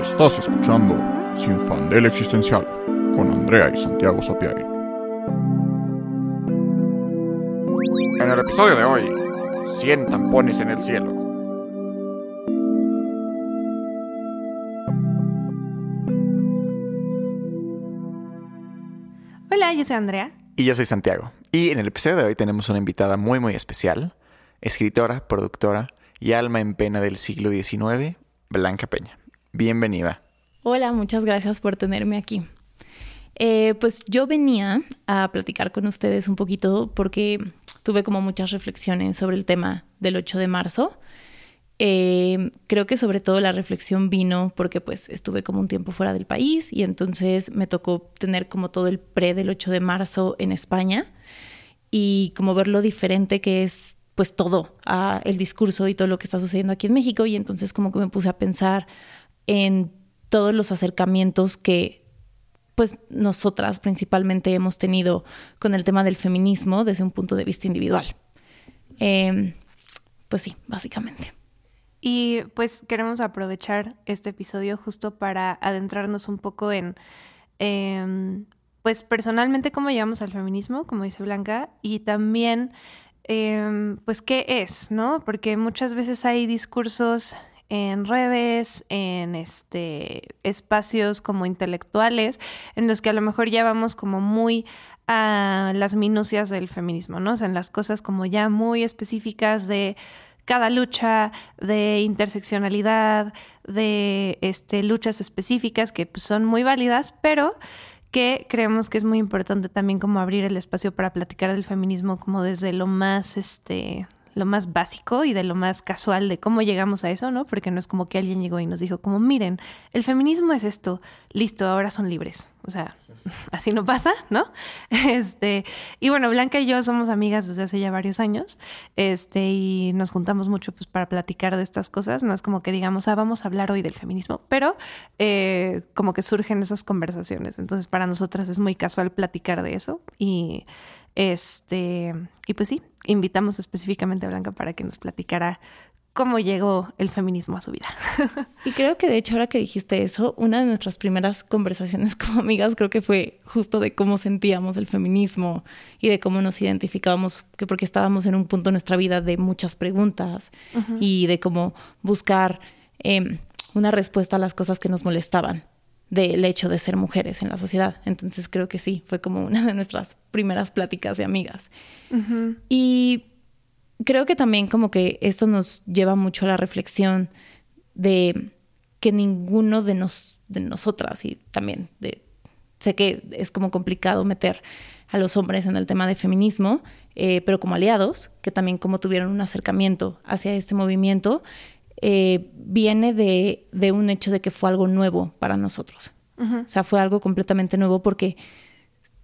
Estás escuchando Sin Fandel Existencial con Andrea y Santiago Sapiari. En el episodio de hoy, 100 tampones en el cielo. Hola, yo soy Andrea. Y yo soy Santiago. Y en el episodio de hoy tenemos una invitada muy muy especial, escritora, productora y alma en pena del siglo XIX, Blanca Peña. Bienvenida. Hola, muchas gracias por tenerme aquí. Eh, pues yo venía a platicar con ustedes un poquito porque tuve como muchas reflexiones sobre el tema del 8 de marzo. Eh, creo que sobre todo la reflexión vino porque pues estuve como un tiempo fuera del país y entonces me tocó tener como todo el pre del 8 de marzo en España y como ver lo diferente que es pues todo el discurso y todo lo que está sucediendo aquí en México y entonces como que me puse a pensar en todos los acercamientos que pues nosotras principalmente hemos tenido con el tema del feminismo desde un punto de vista individual. Em, pues sí, básicamente. Y pues queremos aprovechar este episodio justo para adentrarnos un poco en, em, pues personalmente cómo llegamos al feminismo, como dice Blanca, y también, em, pues qué es, ¿no? Porque muchas veces hay discursos en redes, en este espacios como intelectuales, en los que a lo mejor ya vamos como muy a las minucias del feminismo, ¿no? O sea, en las cosas como ya muy específicas de cada lucha, de interseccionalidad, de este, luchas específicas que pues, son muy válidas, pero que creemos que es muy importante también como abrir el espacio para platicar del feminismo como desde lo más este lo más básico y de lo más casual de cómo llegamos a eso, ¿no? Porque no es como que alguien llegó y nos dijo como, miren, el feminismo es esto, listo, ahora son libres. O sea, así no pasa, ¿no? Este, y bueno, Blanca y yo somos amigas desde hace ya varios años, este, y nos juntamos mucho pues para platicar de estas cosas. No es como que digamos, ah, vamos a hablar hoy del feminismo, pero eh, como que surgen esas conversaciones. Entonces, para nosotras es muy casual platicar de eso y este, y pues sí, invitamos específicamente a Blanca para que nos platicara cómo llegó el feminismo a su vida. Y creo que de hecho ahora que dijiste eso, una de nuestras primeras conversaciones como amigas creo que fue justo de cómo sentíamos el feminismo y de cómo nos identificábamos, que porque estábamos en un punto de nuestra vida de muchas preguntas y de cómo buscar em, una respuesta a las cosas que nos molestaban del hecho de ser mujeres en la sociedad. Entonces creo que sí, fue como una de nuestras primeras pláticas de amigas. Y creo que también como que esto nos lleva mucho a la reflexión de que ninguno de, nos, de nosotras y también de, sé que es como complicado meter a los hombres en el tema de feminismo, eh, pero como aliados, que también como tuvieron un acercamiento hacia este movimiento, eh, viene de, de, un hecho de que fue algo nuevo para nosotros. O sea, fue algo completamente nuevo porque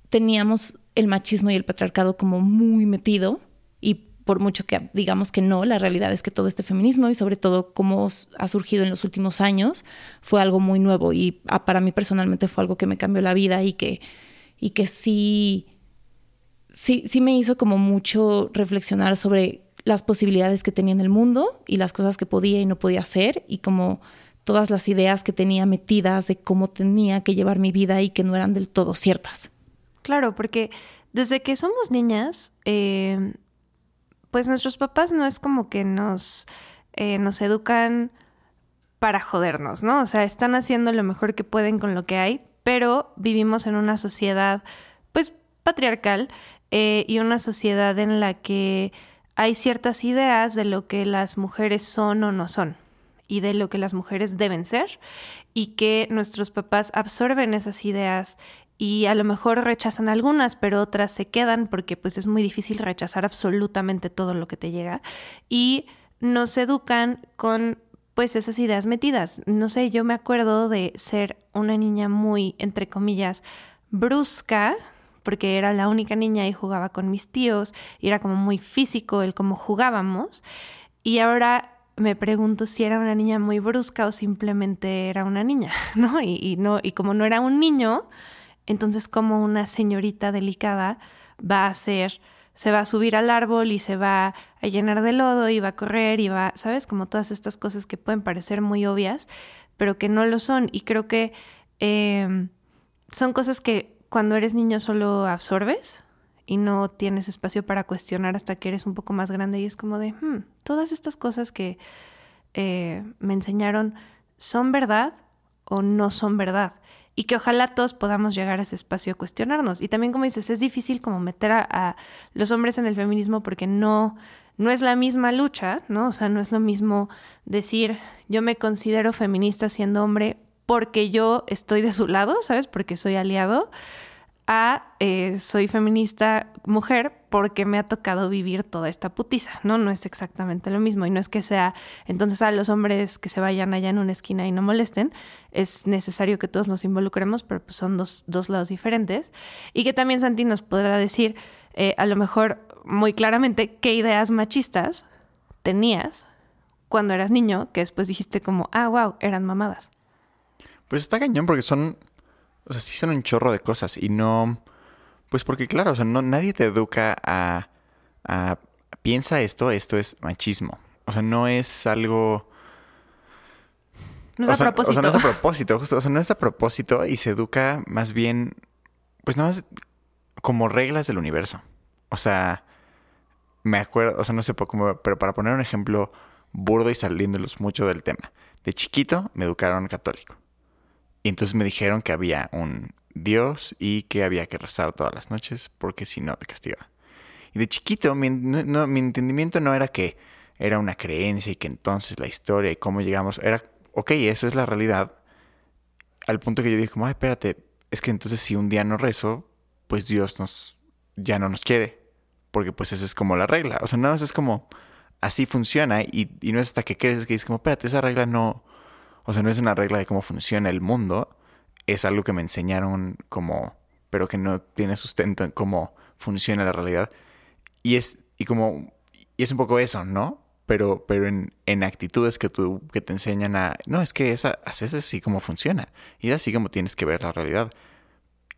teníamos el machismo y el patriarcado como muy metido y por mucho que digamos que no, la realidad es que todo este feminismo y sobre todo cómo ha surgido en los últimos años fue algo muy nuevo y ah, para mí personalmente fue algo que me cambió la vida y que, y que sí, sí, sí me hizo como mucho reflexionar sobre las posibilidades que tenía en el mundo y las cosas que podía y no podía hacer y como todas las ideas que tenía metidas de cómo tenía que llevar mi vida y que no eran del todo ciertas. Claro, porque desde que somos niñas, eh, pues nuestros papás no es como que nos, eh, nos educan para jodernos, ¿no? O sea, están haciendo lo mejor que pueden con lo que hay, pero vivimos en una sociedad, pues, patriarcal eh, y una sociedad en la que hay ciertas ideas de lo que las mujeres son o no son y de lo que las mujeres deben ser y que nuestros papás absorben esas ideas y a lo mejor rechazan algunas, pero otras se quedan porque pues es muy difícil rechazar absolutamente todo lo que te llega y nos educan con pues esas ideas metidas. No sé, yo me acuerdo de ser una niña muy entre comillas brusca porque era la única niña y jugaba con mis tíos y era como muy físico el cómo jugábamos. Y ahora me pregunto si era una niña muy brusca o simplemente era una niña, ¿no? Y, no, y como no era un niño, entonces como una señorita delicada va a ser se va a subir al árbol y se va a llenar de lodo y va a correr y va, ¿sabes? Como todas estas cosas que pueden parecer muy obvias, pero que no lo son. Y creo que em, son cosas que cuando eres niño solo absorbes y no tienes espacio para cuestionar hasta que eres un poco más grande y es como de, hmm, todas estas cosas que eh, me enseñaron son verdad o no son verdad y que ojalá todos podamos llegar a ese espacio a cuestionarnos. Y también, como dices, es difícil como meter a, los hombres en el feminismo porque no, no es la misma lucha, ¿no? O sea, no es lo mismo decir yo me considero feminista siendo hombre porque yo estoy de su lado, ¿sabes? Porque soy aliado, a eh, soy feminista mujer porque me ha tocado vivir toda esta putiza, ¿no? No es exactamente lo mismo y no es que sea entonces a los hombres que se vayan allá en una esquina y no molesten, es necesario que todos nos involucremos, pero pues son dos, dos lados diferentes y que también Santi nos podrá decir eh, a lo mejor muy claramente qué ideas machistas tenías cuando eras niño que después dijiste como, ah, wow, eran mamadas. Pues está cañón porque son o sea, sí son un chorro de cosas y no... Pues porque claro, o sea, no, nadie te educa a, a... Piensa esto, esto es machismo. O sea, no es algo... No es a propósito. O sea, no es a propósito, justo. O sea, no es a propósito y se educa más bien... Pues nada más como reglas del universo. O sea, me acuerdo, o sea, no sé cómo, pero para poner un ejemplo burdo y saliéndolos mucho del tema. De chiquito me educaron católico. Y entonces me dijeron que había un Dios y que había que rezar todas las noches porque si no te castigaba. Y de chiquito mi, mi entendimiento no era que era una creencia y que entonces la historia y cómo llegamos era, ok, esa es la realidad. Al punto que yo dije, como, ay, espérate, es que entonces si un día no rezo, pues Dios nos, ya no nos quiere. Porque pues esa es como la regla. O sea, nada más es como, así funciona y, y no es hasta que crees que dices como, espérate, esa regla no, o sea, no es una regla de cómo funciona el mundo, es algo que me enseñaron como, pero que no tiene sustento en cómo funciona la realidad. Y es, y como, y es un poco eso, ¿no? Pero, pero en, en actitudes que, tú, que te enseñan a, no, es que esa, es así como funciona. Y es así como tienes que ver la realidad.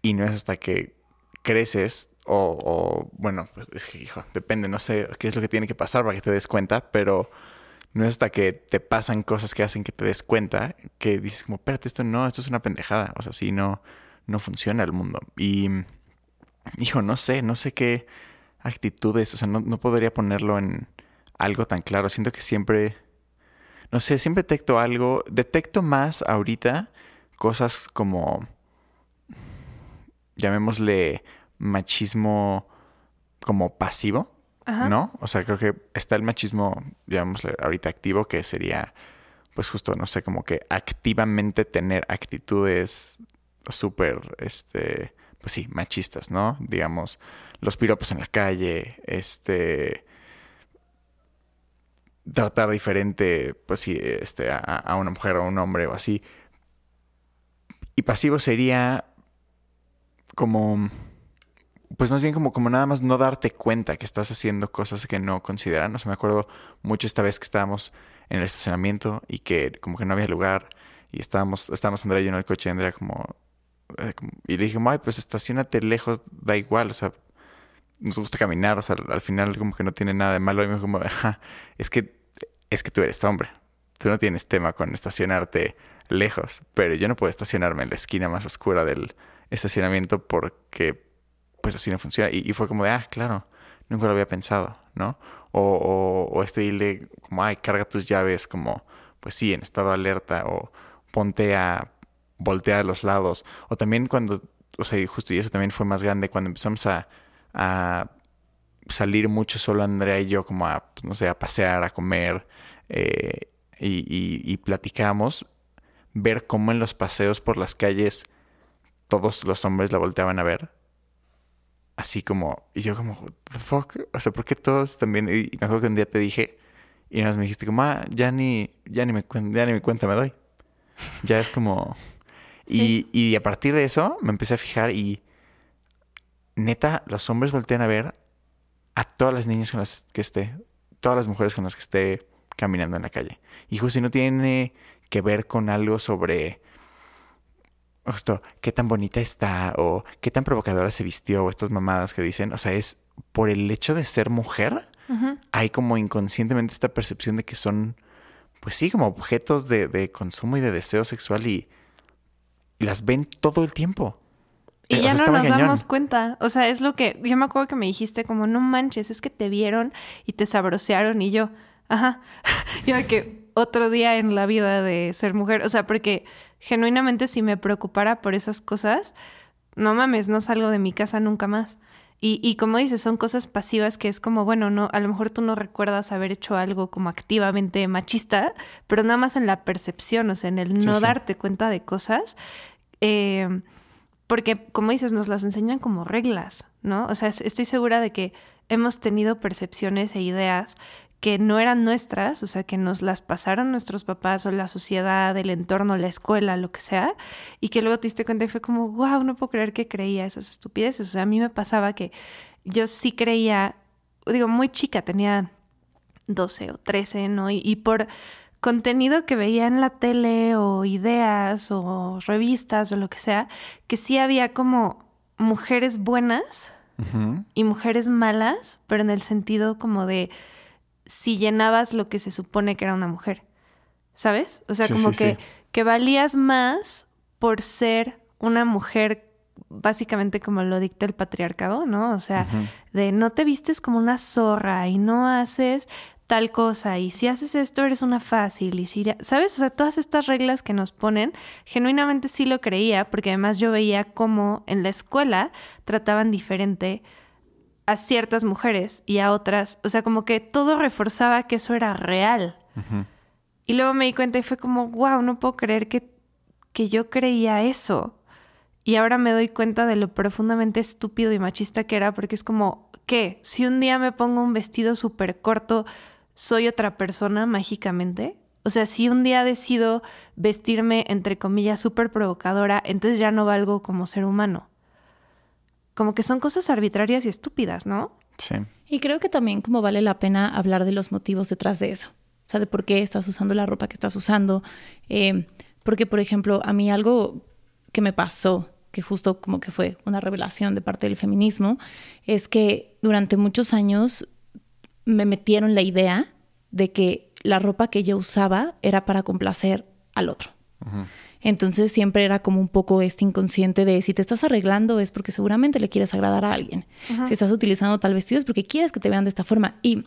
Y no es hasta que creces o, o bueno, pues hijo, depende, no sé qué es lo que tiene que pasar para que te des cuenta, pero no es hasta que te pasan cosas que hacen que te des cuenta que dices como, espérate, esto no, esto es una pendejada. O sea, así no, no funciona el mundo. Y, hijo, no sé, no sé qué actitudes, o sea, no, no podría ponerlo en algo tan claro. Siento que siempre, no sé, siempre detecto algo, detecto más ahorita cosas como, llamémosle machismo como pasivo ¿no? O sea, creo que está el machismo, digamos, ahorita activo, que sería, pues justo, no sé, como que activamente tener actitudes súper, este, pues sí, machistas, ¿no? Digamos, los piropos en la calle, este, tratar diferente, pues sí, este, a, a una mujer o a un hombre o así. Y pasivo sería como pues más bien como, como nada más no darte cuenta que estás haciendo cosas que no consideran. O sea, me acuerdo mucho esta vez que estábamos en el estacionamiento y que como que no había lugar y estábamos, estábamos Andrea y en el coche y Andrea como, eh, y le dije, ay, pues estacionate lejos, da igual, o sea, nos gusta caminar, o sea, al final como que no tiene nada de malo y me dijo es que, es que tú eres hombre, tú no tienes tema con estacionarte lejos, pero yo no puedo estacionarme en la esquina más oscura del estacionamiento porque pues así no funciona. Y, fue como de, ah, claro, nunca lo había pensado, ¿no? O, o, este dile como, ay, carga tus llaves, como, pues sí, en estado alerta, o ponte a voltear a los lados. O también cuando, o sea, justo y eso también fue más grande, cuando empezamos a, salir mucho solo Andrea y yo, como a, pues, no sé, a pasear, a comer, eh, y platicamos, ver cómo en los paseos por las calles todos los hombres la volteaban a ver así como, y yo como, what the fuck, o sea, ¿por qué todos también? Y me acuerdo que un día te dije, y nada más me dijiste como, ah, ya ni, ya ni me, ya ni me cuenta me doy. Ya es como... Y, y a partir de eso me empecé a fijar y neta, los hombres voltean a ver a todas las niñas con las que esté, todas las mujeres con las que esté caminando en la calle. Y justo si no tiene que ver con algo sobre justo qué tan bonita está o qué tan provocadora se vistió o estas mamadas que dicen, o sea, es por el hecho de ser mujer, hay como inconscientemente esta percepción de que son, pues sí, como objetos de, consumo y de deseo sexual y, las ven todo el tiempo. Y eh, ya no nos damos cuenta. O sea, es lo que yo me acuerdo que me dijiste como, no manches, es que te vieron y te sabrosearon y yo, ajá. ya que otro día en la vida de ser mujer, o sea, porque genuinamente si me preocupara por esas cosas, no mames, no salgo de mi casa nunca más. Y, y, como dices, son cosas pasivas que es como, bueno, no, a lo mejor tú no recuerdas haber hecho algo como activamente machista, pero nada más en la percepción, o sea, en el no darte cuenta de cosas. Eh, porque, como dices, nos las enseñan como reglas, ¿no? O sea, estoy segura de que hemos tenido percepciones e ideas que no eran nuestras, o sea, que nos las pasaron nuestros papás o la sociedad, el entorno, la escuela, lo que sea, y que luego te diste cuenta y fue como, wow, no puedo creer que creía esas estupideces. O sea, a mí me pasaba que yo sí creía, digo, muy chica, tenía 12 o 13, ¿no? Y, y por contenido que veía en la tele o ideas o revistas o lo que sea, que sí había como mujeres buenas y mujeres malas, pero en el sentido como de si llenabas lo que se supone que era una mujer. ¿Sabes? O sea, como que, que valías más por ser una mujer básicamente como lo dicta el patriarcado, ¿no? O sea, de no te vistes como una zorra y no haces tal cosa y si haces esto eres una fácil y si sabes, o sea, todas estas reglas que nos ponen, genuinamente sí lo creía porque además yo veía cómo en la escuela trataban diferente a ciertas mujeres y a otras. O sea, como que todo reforzaba que eso era real. Y luego me di cuenta y fue como, wow, no puedo creer que, que yo creía eso. Y ahora me doy cuenta de lo profundamente estúpido y machista que era, porque es como, ¿qué? Si un día me pongo un vestido súper corto, ¿soy otra persona mágicamente? O sea, si un día decido vestirme, entre comillas, súper provocadora, entonces ya no valgo como ser humano como que son cosas arbitrarias y estúpidas, ¿no? Sí. Y creo que también como vale la pena hablar de los motivos detrás de eso. O sea, de por qué estás usando la ropa que estás usando. Eh, porque, por ejemplo, a mí algo que me pasó, que justo como que fue una revelación de parte del feminismo, es que durante muchos años me metieron la idea de que la ropa que yo usaba era para complacer al otro. Entonces siempre era como un poco este inconsciente de si te estás arreglando es porque seguramente le quieres agradar a alguien. Si estás utilizando tal vestido es porque quieres que te vean de esta forma. Y,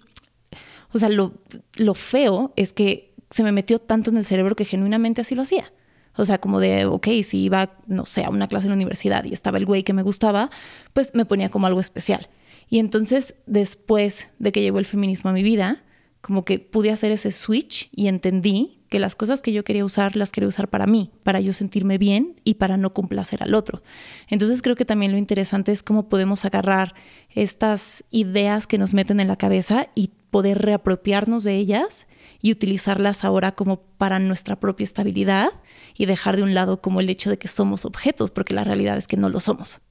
o sea, lo, lo feo es que se me metió tanto en el cerebro que genuinamente así lo hacía. O sea, como de, ok, si iba, no sé, a una clase en la universidad y estaba el güey que me gustaba, pues me ponía como algo especial. Y entonces, después de que llegó el feminismo a mi vida, como que pude hacer ese switch y entendí que las cosas que yo quería usar las quería usar para mí, para yo sentirme bien y para no complacer al otro. Entonces creo que también lo interesante es cómo podemos agarrar estas ideas que nos meten en la cabeza y poder reapropiarnos de ellas y utilizarlas ahora como para nuestra propia estabilidad y dejar de un lado como el hecho de que somos objetos, porque la realidad es que no lo somos.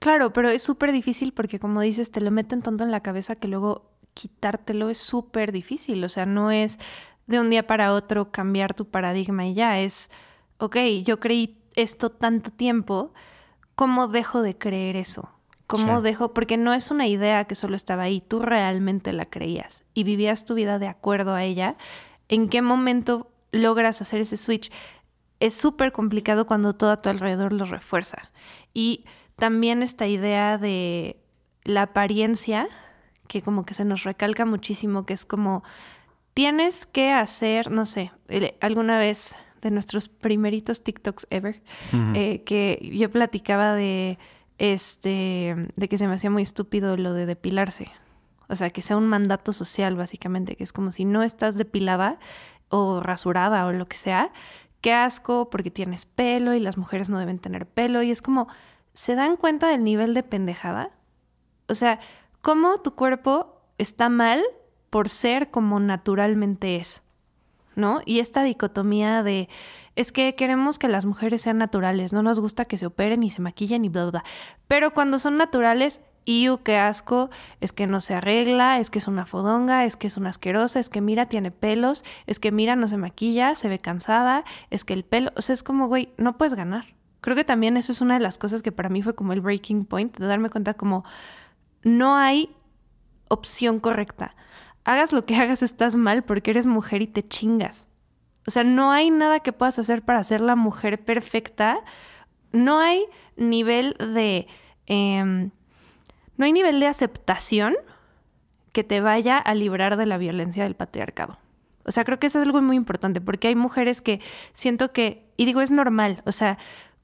Claro, pero es súper difícil porque como dices, te lo meten tanto en la cabeza que luego quitártelo es súper difícil. O sea, no es de un día para otro cambiar tu paradigma y ya es, ok, yo creí esto tanto tiempo, ¿cómo dejo de creer eso? ¿Cómo dejo? Porque no es una idea que solo estaba ahí, tú realmente la creías y vivías tu vida de acuerdo a ella. ¿En qué momento logras hacer ese switch? Es súper complicado cuando todo a tu alrededor lo refuerza. Y también esta idea de la apariencia, que como que se nos recalca muchísimo, que es como tienes que hacer, no sé, alguna vez de nuestros primeritos TikToks ever, eh, que yo platicaba de este, de que se me hacía muy estúpido lo de depilarse. O sea, que sea un mandato social, básicamente, que es como si no estás depilada o rasurada o lo que sea, qué asco porque tienes pelo y las mujeres no deben tener pelo. Y es como, ¿se dan cuenta del nivel de pendejada? O sea, cómo tu cuerpo está mal por ser como naturalmente es, ¿no? Y esta dicotomía de es que queremos que las mujeres sean naturales, no nos gusta que se operen y se maquillen y bla, bla. Pero cuando son naturales, ¡iu, qué asco! Es que no se arregla, es que es una fodonga, es que es una asquerosa, es que mira, tiene pelos, es que mira, no se maquilla, se ve cansada, es que el pelo, o sea, es como, güey, no puedes ganar. Creo que también eso es una de las cosas que para mí fue como el breaking point, de darme cuenta como no hay opción correcta. Hagas lo que hagas, estás mal porque eres mujer y te chingas. O sea, no hay nada que puedas hacer para ser la mujer perfecta. No hay nivel de... Em, no hay nivel de aceptación que te vaya a librar de la violencia del patriarcado. O sea, creo que eso es algo muy importante porque hay mujeres que siento que, y digo, es normal, o sea,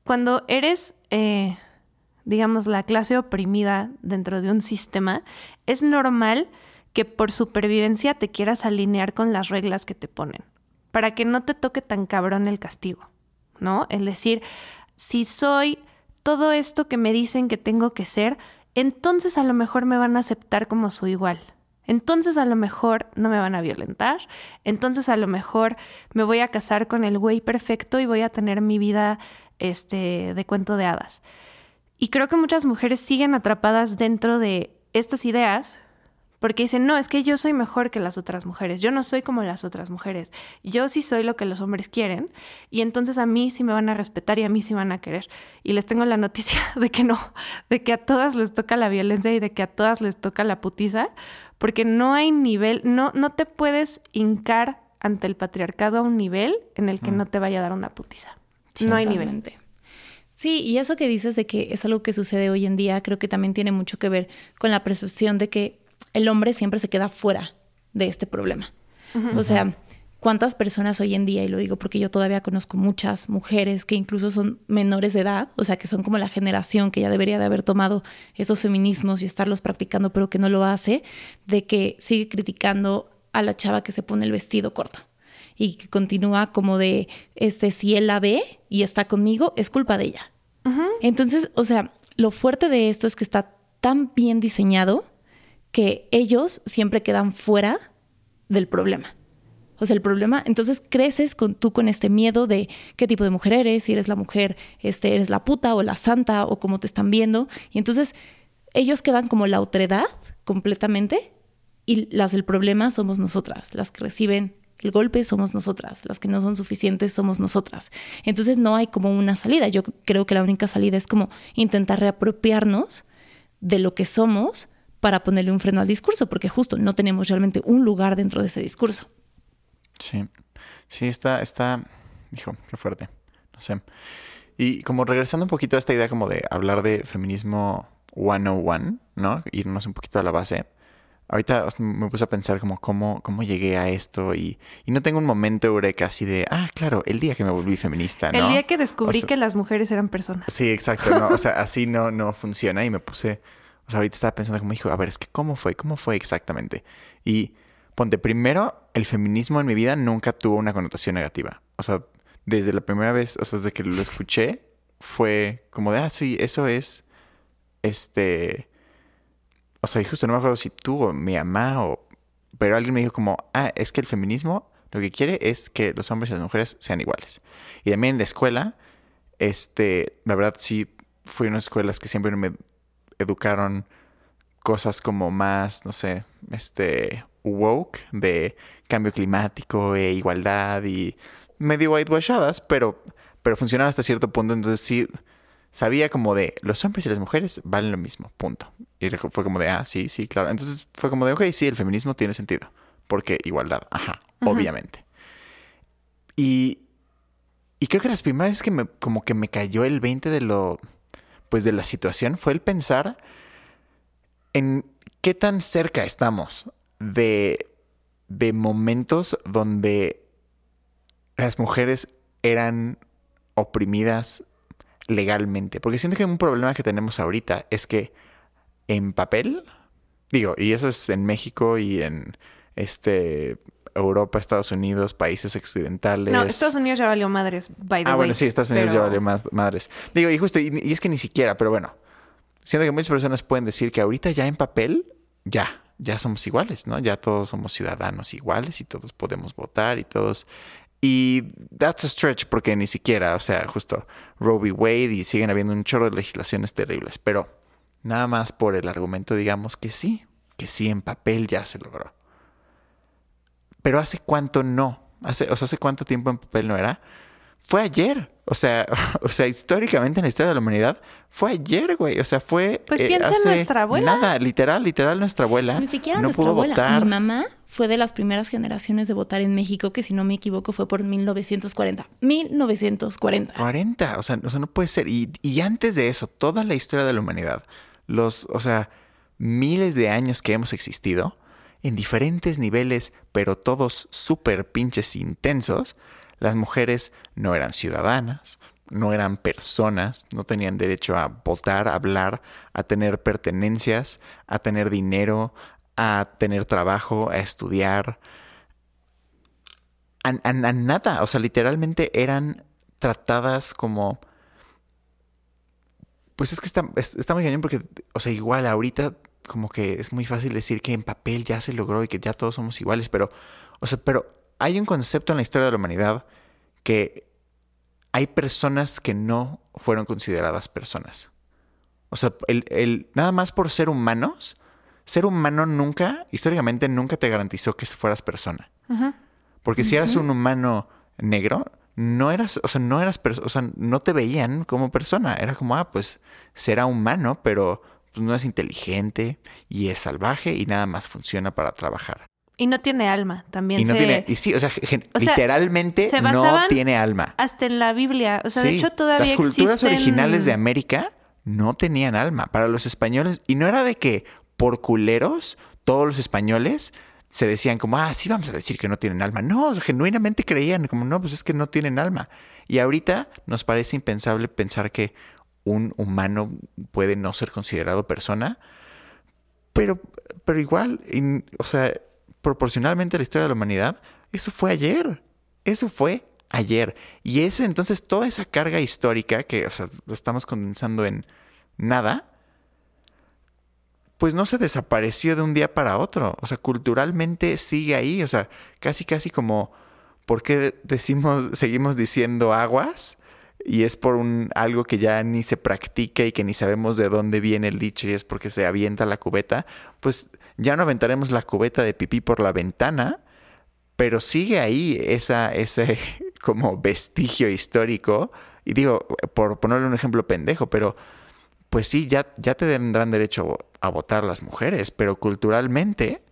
cuando eres, eh, digamos, la clase oprimida dentro de un sistema, es normal que por supervivencia te quieras alinear con las reglas que te ponen, para que no te toque tan cabrón el castigo, ¿no? Es decir, si soy todo esto que me dicen que tengo que ser, entonces a lo mejor me van a aceptar como su igual. Entonces a lo mejor no me van a violentar, entonces a lo mejor me voy a casar con el güey perfecto y voy a tener mi vida este, de cuento de hadas. Y creo que muchas mujeres siguen atrapadas dentro de estas ideas porque dicen, no, es que yo soy mejor que las otras mujeres, yo no soy como las otras mujeres, yo sí soy lo que los hombres quieren y entonces a mí sí me van a respetar y a mí sí van a querer. Y les tengo la noticia de que no, de que a todas les toca la violencia y de que a todas les toca la putiza, porque no hay nivel, no, no te puedes hincar ante el patriarcado a un nivel en el que mm. no te vaya a dar una putiza. No hay nivel. Sí, y eso que dices de que es algo que sucede hoy en día, creo que también tiene mucho que ver con la percepción de que el hombre siempre se queda fuera de este problema. O sea, ¿cuántas personas hoy en día, y lo digo porque yo todavía conozco muchas mujeres que incluso son menores de edad, o sea, que son como la generación que ya debería de haber tomado esos feminismos y estarlos practicando, pero que no lo hace, de que sigue criticando a la chava que se pone el vestido corto y que continúa como de, este, si él la ve y está conmigo, es culpa de ella. Entonces, o sea, lo fuerte de esto es que está tan bien diseñado que ellos siempre quedan fuera del problema. O sea, el problema, entonces creces con tú con este miedo de qué tipo de mujer eres, si eres la mujer, este, eres la puta o la santa o cómo te están viendo. Y entonces ellos quedan como la otredad completamente y las del problema somos nosotras, las que reciben el golpe somos nosotras, las que no son suficientes somos nosotras. Entonces no hay como una salida. Yo creo que la única salida es como intentar reapropiarnos de lo que somos para ponerle un freno al discurso, porque justo no tenemos realmente un lugar dentro de ese discurso. Sí, sí, está, está, dijo, qué fuerte, no sé. Y como regresando un poquito a esta idea como de hablar de feminismo 101, ¿no? Irnos un poquito a la base. Ahorita me puse a pensar como cómo, cómo llegué a esto y, y no tengo un momento eureka así de, ah, claro, el día que me volví feminista, ¿no? El día que descubrí que las mujeres eran personas. Sí, exacto, ¿no? O sea, así no, no funciona y me puse ahorita estaba pensando como, hijo, a ver, es que ¿cómo fue? ¿Cómo fue exactamente? Y ponte, primero, el feminismo en mi vida nunca tuvo una connotación negativa. O sea, desde la primera vez, o sea, desde que lo escuché, fue como de, ah, sí, eso es, este, o sea, y justo no me acuerdo si tú o mi mamá o, pero alguien me dijo como, ah, es que el feminismo lo que quiere es que los hombres y las mujeres sean iguales. Y también en la escuela, este, la verdad sí, fui a unas escuelas que siempre me educaron cosas como más, no sé, este, woke, de cambio climático e igualdad y medio whitewashadas, pero, pero funcionaron hasta cierto punto, entonces sí sabía como de los hombres y las mujeres valen lo mismo, punto. Y fue como de, ah, sí, sí, claro. Entonces fue como de, ok, sí, el feminismo tiene sentido, porque igualdad, ajá, obviamente. Y, y creo que las primeras veces que me, como que me cayó el 20 de lo pues de la situación fue el pensar en qué tan cerca estamos de, de momentos donde las mujeres eran oprimidas legalmente. Porque siento que un problema que tenemos ahorita es que en papel, digo, y eso es en México y en este Europa, Estados Unidos, países occidentales. No, Estados Unidos ya valió madres, by the ah, bueno, sí, Estados Unidos ya valió madres. Digo, y justo, y, es que ni siquiera, pero bueno, siento que muchas personas pueden decir que ahorita ya en papel, ya, ya somos iguales, ¿no? Ya todos somos ciudadanos iguales y todos podemos votar y todos... Y that's a stretch porque ni siquiera, o sea, justo Roe v. Wade y siguen habiendo un chorro de legislaciones terribles, pero nada más por el argumento digamos que sí, que sí en papel ya se logró. Pero hace cuánto no. Hace, o sea, hace cuánto tiempo en papel no era. Fue ayer. O sea, o sea, históricamente en la historia de la humanidad fue ayer, güey. O sea, fue. Pues piensa en hace nuestra abuela. Nada, literal, literal, nuestra abuela. Ni siquiera no nuestra pudo abuela. votar. Mi mamá fue de las primeras generaciones de votar en México, que si no me equivoco fue por 1940. 1940. 40, o sea, o sea, no puede ser. Y, y antes de eso, toda la historia de la humanidad, los, o sea, miles de años que hemos existido, en diferentes niveles, pero todos súper pinches intensos, las mujeres no eran ciudadanas, no eran personas, no tenían derecho a votar, a hablar, a tener pertenencias, a tener dinero, a tener trabajo, a estudiar, a, nada. O sea, literalmente eran tratadas como... Pues es que está, es- está muy cañón porque, o sea, igual ahorita como que es muy fácil decir que en papel ya se logró y que ya todos somos iguales, pero, o sea, pero hay un concepto en la historia de la humanidad que hay personas que no fueron consideradas personas. O sea, el, el- nada más por ser humanos, ser humano nunca, históricamente nunca te garantizó que fueras persona. Porque si eras un humano negro, no eras, o sea, no eras, o sea, no te veían como persona. Era como, ah, pues será humano, pero pues, no es inteligente y es salvaje y nada más funciona para trabajar. Y no tiene alma, también Y no se... tiene, y sí, o sea, gen- O sea, literalmente se no tiene alma. Hasta en la Biblia. O sea, de hecho todavía Las culturas existen... originales de América no tenían alma. Para los españoles, y no era de que por culeros todos los españoles se decían como, ah, sí vamos a decir que no tienen alma. No, genuinamente creían como, no, pues es que no tienen alma. Y ahorita nos parece impensable pensar que un humano puede no ser considerado persona, pero, pero igual, o sea, proporcionalmente a la historia de la humanidad, eso fue ayer. Eso fue ayer. Y ese, entonces, toda esa carga histórica que, lo estamos condensando en nada, pues no se desapareció de un día para otro. O sea, culturalmente sigue ahí. O sea, casi, casi como, ¿por qué decimos, seguimos diciendo aguas? Y es por un algo que ya ni se practica y que ni sabemos de dónde viene el dicho y es porque se avienta la cubeta. Pues ya no aventaremos la cubeta de pipí por la ventana, pero sigue ahí esa, ese como vestigio histórico. Y digo, por ponerle un ejemplo pendejo, pero pues sí, ya, ya te tendrán derecho a votar las mujeres, pero culturalmente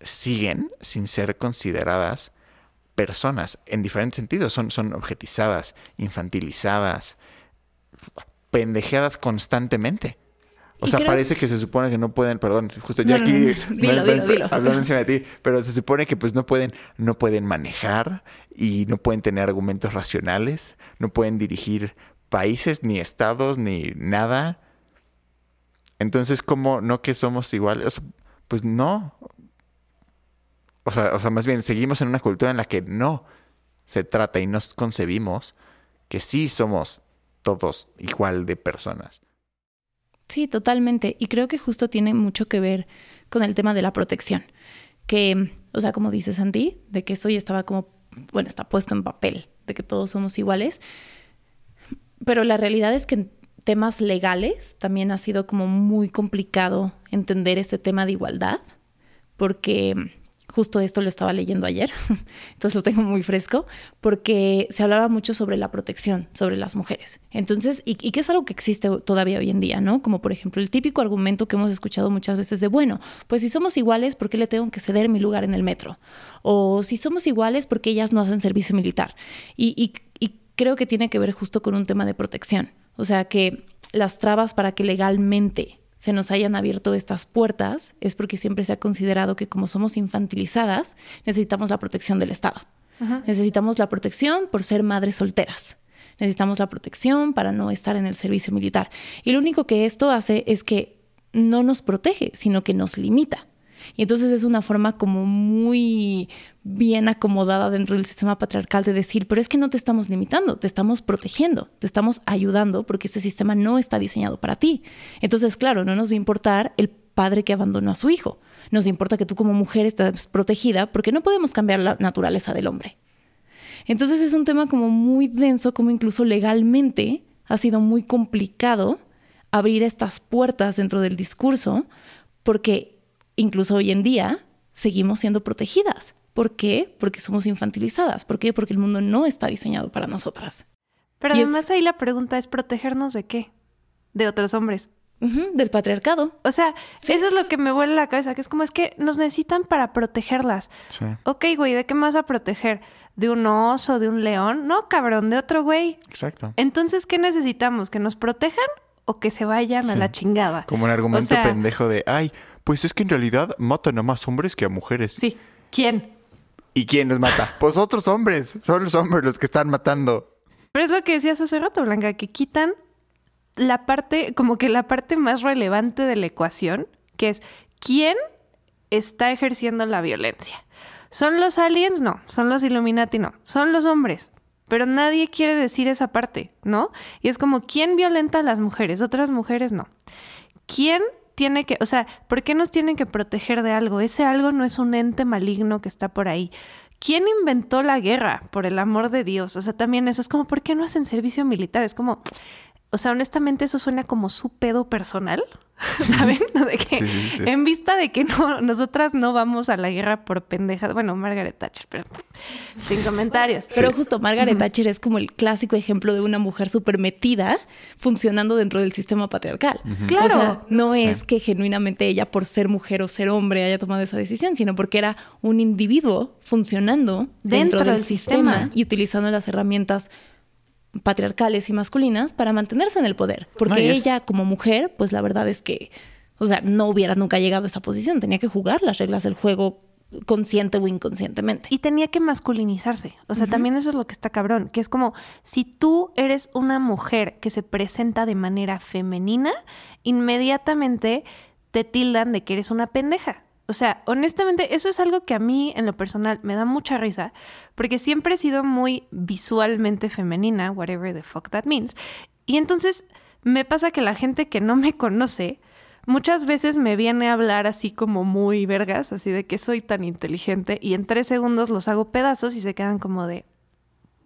siguen sin ser consideradas personas en diferentes sentidos. Son, son objetizadas, infantilizadas, pendejeadas constantemente. O Y sea, parece que se supone que no pueden, perdón, justo ya No, aquí no, no. Dilo, me- dilo, dilo. hablando encima de ti, pero se supone que pues no pueden, no pueden manejar y no pueden tener argumentos racionales, no pueden dirigir países, ni estados, ni nada. Entonces, ¿cómo no que somos iguales? O sea, pues no. O sea, o sea, más bien seguimos en una cultura en la que no se trata y nos concebimos que sí somos todos igual de personas. Sí, totalmente. Y creo que justo tiene mucho que ver con el tema de la protección. Que, o sea, como dice Santi, de que eso ya estaba como, bueno, está puesto en papel, de que todos somos iguales. Pero la realidad es que en temas legales también ha sido como muy complicado entender este tema de igualdad, porque justo esto lo estaba leyendo ayer, entonces lo tengo muy fresco, porque se hablaba mucho sobre la protección sobre las mujeres. Entonces, y, que es algo que existe todavía hoy en día, ¿no? Como por ejemplo el típico argumento que hemos escuchado muchas veces de, bueno, pues si somos iguales, ¿por qué le tengo que ceder mi lugar en el metro? O si somos iguales, ¿por qué ellas no hacen servicio militar? Y, y creo que tiene que ver justo con un tema de protección. O sea, que las trabas para que legalmente se nos hayan abierto estas puertas es porque siempre se ha considerado que como somos infantilizadas, necesitamos la protección del Estado. Necesitamos la protección por ser madres solteras. Necesitamos la protección para no estar en el servicio militar. Y lo único que esto hace es que no nos protege, sino que nos limita. Y entonces es una forma como muy bien acomodada dentro del sistema patriarcal de decir, pero es que no te estamos limitando, te estamos protegiendo, te estamos ayudando porque este sistema no está diseñado para ti. Entonces, claro, no nos va a importar el padre que abandonó a su hijo. Nos importa que tú como mujer estés protegida porque no podemos cambiar la naturaleza del hombre. Entonces es un tema como muy denso, como incluso legalmente ha sido muy complicado abrir estas puertas dentro del discurso porque incluso hoy en día seguimos siendo protegidas. ¿Por qué? Porque somos infantilizadas. ¿Por qué? Porque el mundo no está diseñado para nosotras. Pero Y es- además ahí la pregunta es protegernos de qué? De otros hombres. Del patriarcado. O sea, eso es lo que me vuela la cabeza, que es como es que nos necesitan para protegerlas. Sí. Ok, güey, ¿de qué vas a proteger? ¿De un oso, de un león? No, cabrón, de otro güey. Exacto. Entonces, ¿qué necesitamos? ¿Que nos protejan o que se vayan a la chingada? Como un argumento O sea, pendejo de, ay, pues es que en realidad matan a más hombres que a mujeres. Sí. ¿Quién? ¿Y quién los mata? Pues otros hombres. Son los hombres los que están matando. Pero es lo que decías hace rato, Blanca, que quitan la parte, como que la parte más relevante de la ecuación, que es quién está ejerciendo la violencia. ¿Son los aliens? No. ¿Son los Illuminati? No. Son los hombres. Pero nadie quiere decir esa parte, ¿no? Y es como, ¿quién violenta a las mujeres? Otras mujeres no. ¿Quién tiene que, o sea, ¿por qué nos tienen que proteger de algo? Ese algo no es un ente maligno que está por ahí. ¿Quién inventó la guerra? Por el amor de Dios. O sea, también eso es como, ¿por qué no hacen servicio militar? Es como, o sea, honestamente eso suena como su pedo personal, ¿saben? De que, Sí, sí, sí. En vista de que no, nosotras no vamos a la guerra por pendejas. Bueno, Margaret Thatcher, pero sin comentarios. Pero justo Margaret Thatcher es como el clásico ejemplo de una mujer súper metida funcionando dentro del sistema patriarcal. Claro. O sea, no Sí. es que genuinamente ella por ser mujer o ser hombre haya tomado esa decisión, sino porque era un individuo funcionando dentro, Dentro del, del sistema, sistema. y utilizando las herramientas patriarcales y masculinas para mantenerse en el poder. Porque No, y es- ella como mujer, pues la verdad es que, o sea, no hubiera nunca llegado a esa posición. Tenía que jugar las reglas del juego consciente o inconscientemente. Y tenía que masculinizarse. O sea, también eso es lo que está cabrón, que es como si tú eres una mujer que se presenta de manera femenina, inmediatamente te tildan de que eres una pendeja. O sea, honestamente, eso es algo que a mí en lo personal me da mucha risa, porque siempre he sido muy visualmente femenina, whatever the fuck that means. Y entonces me pasa que la gente que no me conoce muchas veces me viene a hablar así como muy vergas, así de que soy tan inteligente y en tres segundos los hago pedazos y se quedan como de,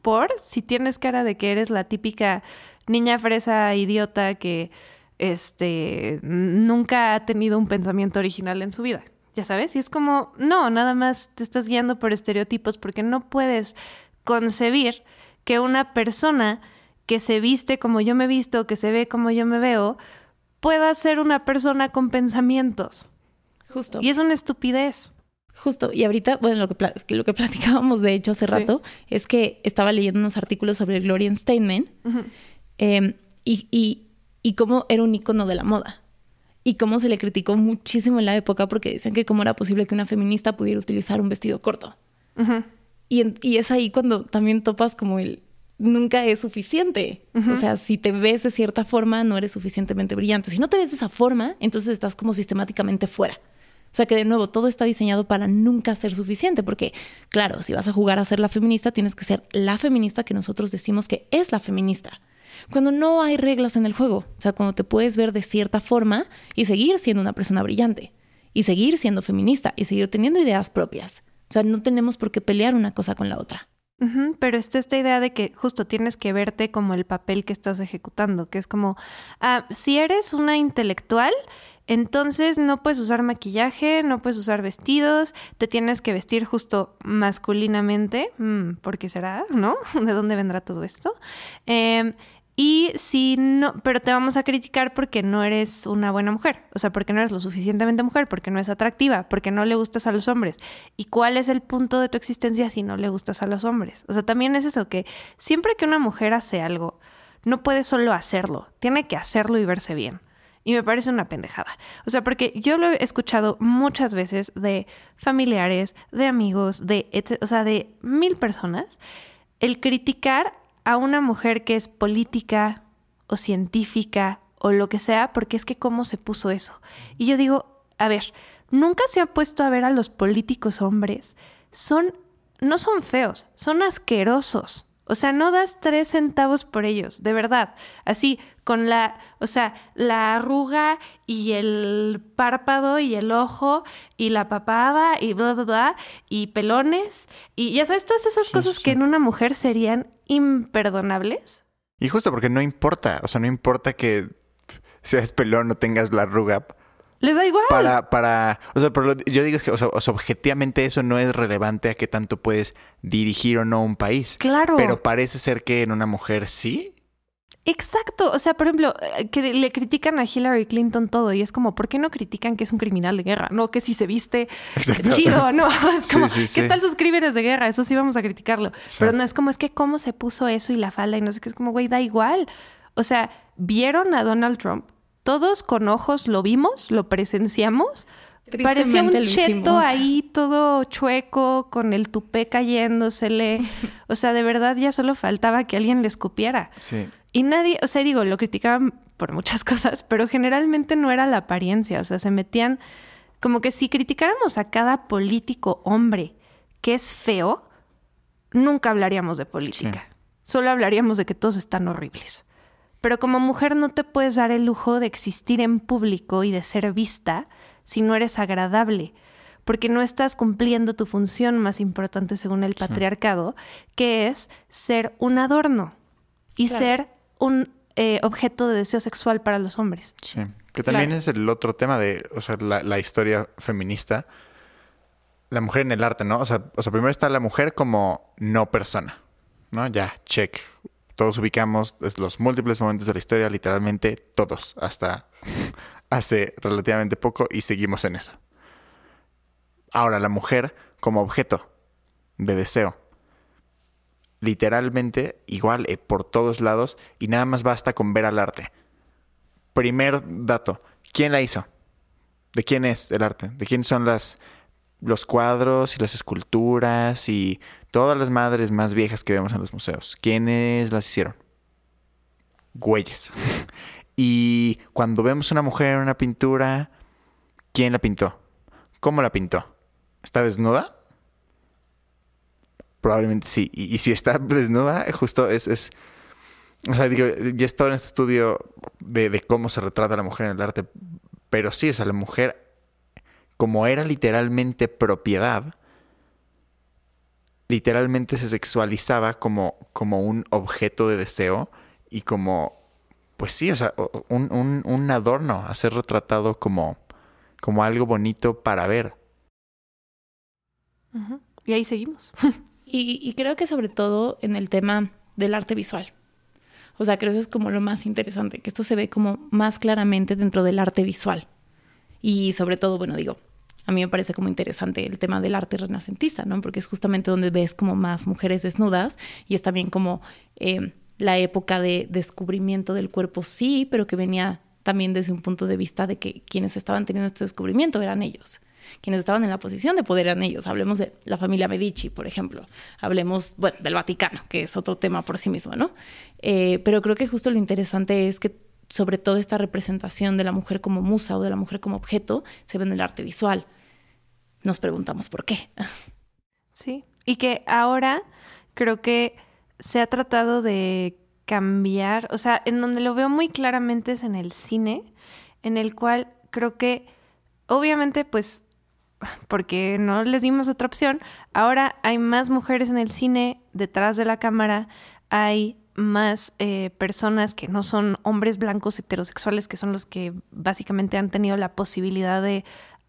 por si tienes cara de que eres la típica niña fresa idiota que este nunca ha tenido un pensamiento original en su vida. Ya sabes, y es como, no, nada más te estás guiando por estereotipos porque no puedes concebir que una persona que se viste como yo me visto, que se ve como yo me veo, pueda ser una persona con pensamientos. Justo. Y es una estupidez. Justo, y ahorita, bueno, lo que, lo que platicábamos de hecho hace Sí. rato es que estaba leyendo unos artículos sobre Gloria Steinman eh, y, y, y cómo era un icono de la moda y cómo se le criticó muchísimo en la época porque decían que cómo era posible que una feminista pudiera utilizar un vestido corto. Y es ahí cuando también topas como el nunca es suficiente. O sea, si te ves de cierta forma, no eres suficientemente brillante. Si no te ves de esa forma, entonces estás como sistemáticamente fuera. O sea que de nuevo, todo está diseñado para nunca ser suficiente, porque claro, si vas a jugar a ser la feminista, tienes que ser la feminista que nosotros decimos que es la feminista. Cuando no hay reglas en el juego, o sea, cuando te puedes ver de cierta forma y seguir siendo una persona brillante, y seguir siendo feminista, y seguir teniendo ideas propias. O sea, no tenemos por qué pelear una cosa con la otra. Pero está esta idea de que justo tienes que verte como el papel que estás ejecutando, que es como, ah, si eres una intelectual, entonces no puedes usar maquillaje, no puedes usar vestidos, te tienes que vestir justo masculinamente, mm, ¿por qué será? ¿No? ¿De dónde vendrá todo esto? Em, y si no, pero te vamos a criticar porque no eres una buena mujer, o sea, porque no eres lo suficientemente mujer, porque no es atractiva, porque no le gustas a los hombres. ¿Y cuál es el punto de tu existencia si no le gustas a los hombres? O sea, también es eso, que siempre que una mujer hace algo, no puede solo hacerlo, tiene que hacerlo y verse bien. Y me parece una pendejada. O sea, porque yo lo he escuchado muchas veces de familiares, de amigos, de, o sea, de mil personas, el criticar a una mujer que es política o científica o lo que sea, porque es que cómo se puso eso. Y yo digo, a ver, nunca se ha puesto a ver a los políticos hombres. Son, no son feos, son asquerosos. O sea, no das tres centavos por ellos, de verdad. Así, con la, o sea, la arruga y el párpado y el ojo y la papada y bla, bla, bla, y pelones. Y ya sabes, todas esas Sí, cosas sí, que en una mujer serían imperdonables. Y justo porque no importa, o sea, no importa que seas pelón o tengas la arruga. Les da igual. Para, para, o sea, pero yo digo es que, o sea, objetivamente eso no es relevante a qué tanto puedes dirigir o no un país. Claro. Pero parece ser que en una mujer sí. Exacto. O sea, por ejemplo, eh, que le critican a Hillary Clinton todo y es como, ¿por qué no critican que es un criminal de guerra? No, que si se viste Exacto. chido, no. Es Sí, como, sí, ¿qué sí. tal sus crímenes de guerra? Eso sí vamos a criticarlo. Pero no es como, es que cómo se puso eso y la falda y no sé qué. Es como, güey, da igual. O sea, vieron a Donald Trump. Todos con ojos lo vimos, lo presenciamos. Parecía un cheto ahí todo chueco, con el tupé cayéndosele. O sea, de verdad ya solo faltaba que alguien le escupiera. Sí. Y nadie, o sea, digo, lo criticaban por muchas cosas, pero generalmente no era la apariencia, o sea, se metían como que si criticáramos a cada político hombre que es feo, nunca hablaríamos de política. Solo hablaríamos de que todos están horribles. Pero como mujer no te puedes dar el lujo de existir en público y de ser vista si no eres agradable, porque no estás cumpliendo tu función más importante según el patriarcado, que es ser un adorno y Claro. ser un eh, objeto de deseo sexual para los hombres. Sí. Que también Claro. es el otro tema de, o sea, la, la historia feminista. La mujer en el arte, ¿no? O sea, o sea, primero está la mujer como no persona, ¿no? Ya, check. Todos ubicamos los múltiples momentos de la historia, literalmente todos, hasta hace relativamente poco y seguimos en eso. Ahora, la mujer como objeto de deseo. Literalmente, igual, eh, por todos lados, y nada más basta con ver al arte. Primer dato, ¿quién la hizo? ¿De quién es el arte? ¿De quién son los cuadros y las esculturas y todas las madres más viejas que vemos en los museos? ¿Quiénes las hicieron? Güeyes. Y cuando vemos una mujer en una pintura, ¿quién la pintó? ¿Cómo la pintó? ¿Está desnuda? Probablemente sí. Y, si está desnuda, justo es, es... O sea, digo, ya estoy en este estudio de, de cómo se retrata a la mujer en el arte. Pero sí, o sea, la mujer, como era literalmente propiedad, literalmente se sexualizaba como, como un objeto de deseo y como, pues sí, o sea, un, un, un adorno a ser retratado como, como algo bonito para ver. Y ahí seguimos. Y, y creo que sobre todo en el tema del arte visual. O sea, creo que eso es como lo más interesante, que esto se ve como más claramente dentro del arte visual. Y sobre todo, bueno, digo, a mí me parece como interesante el tema del arte renacentista, ¿no? Porque es justamente donde ves como más mujeres desnudas y es también como eh, la época de descubrimiento del cuerpo, sí, pero que venía también desde un punto de vista de que quienes estaban teniendo este descubrimiento eran ellos. Quienes estaban en la posición de poder eran ellos. Hablemos de la familia Medici, por ejemplo. Hablemos, bueno, del Vaticano, que es otro tema por sí mismo, ¿no? Eh, pero creo que justo lo interesante es que sobre todo esta representación de la mujer como musa o de la mujer como objeto se ve en el arte visual. Nos preguntamos por qué. Sí. Y que ahora creo que se ha tratado de cambiar, o sea, en donde lo veo muy claramente es en el cine, en el cual creo que, obviamente, pues, porque no les dimos otra opción, ahora hay más mujeres en el cine detrás de la cámara, hay más eh, personas que no son hombres blancos heterosexuales, que son los que básicamente han tenido la posibilidad de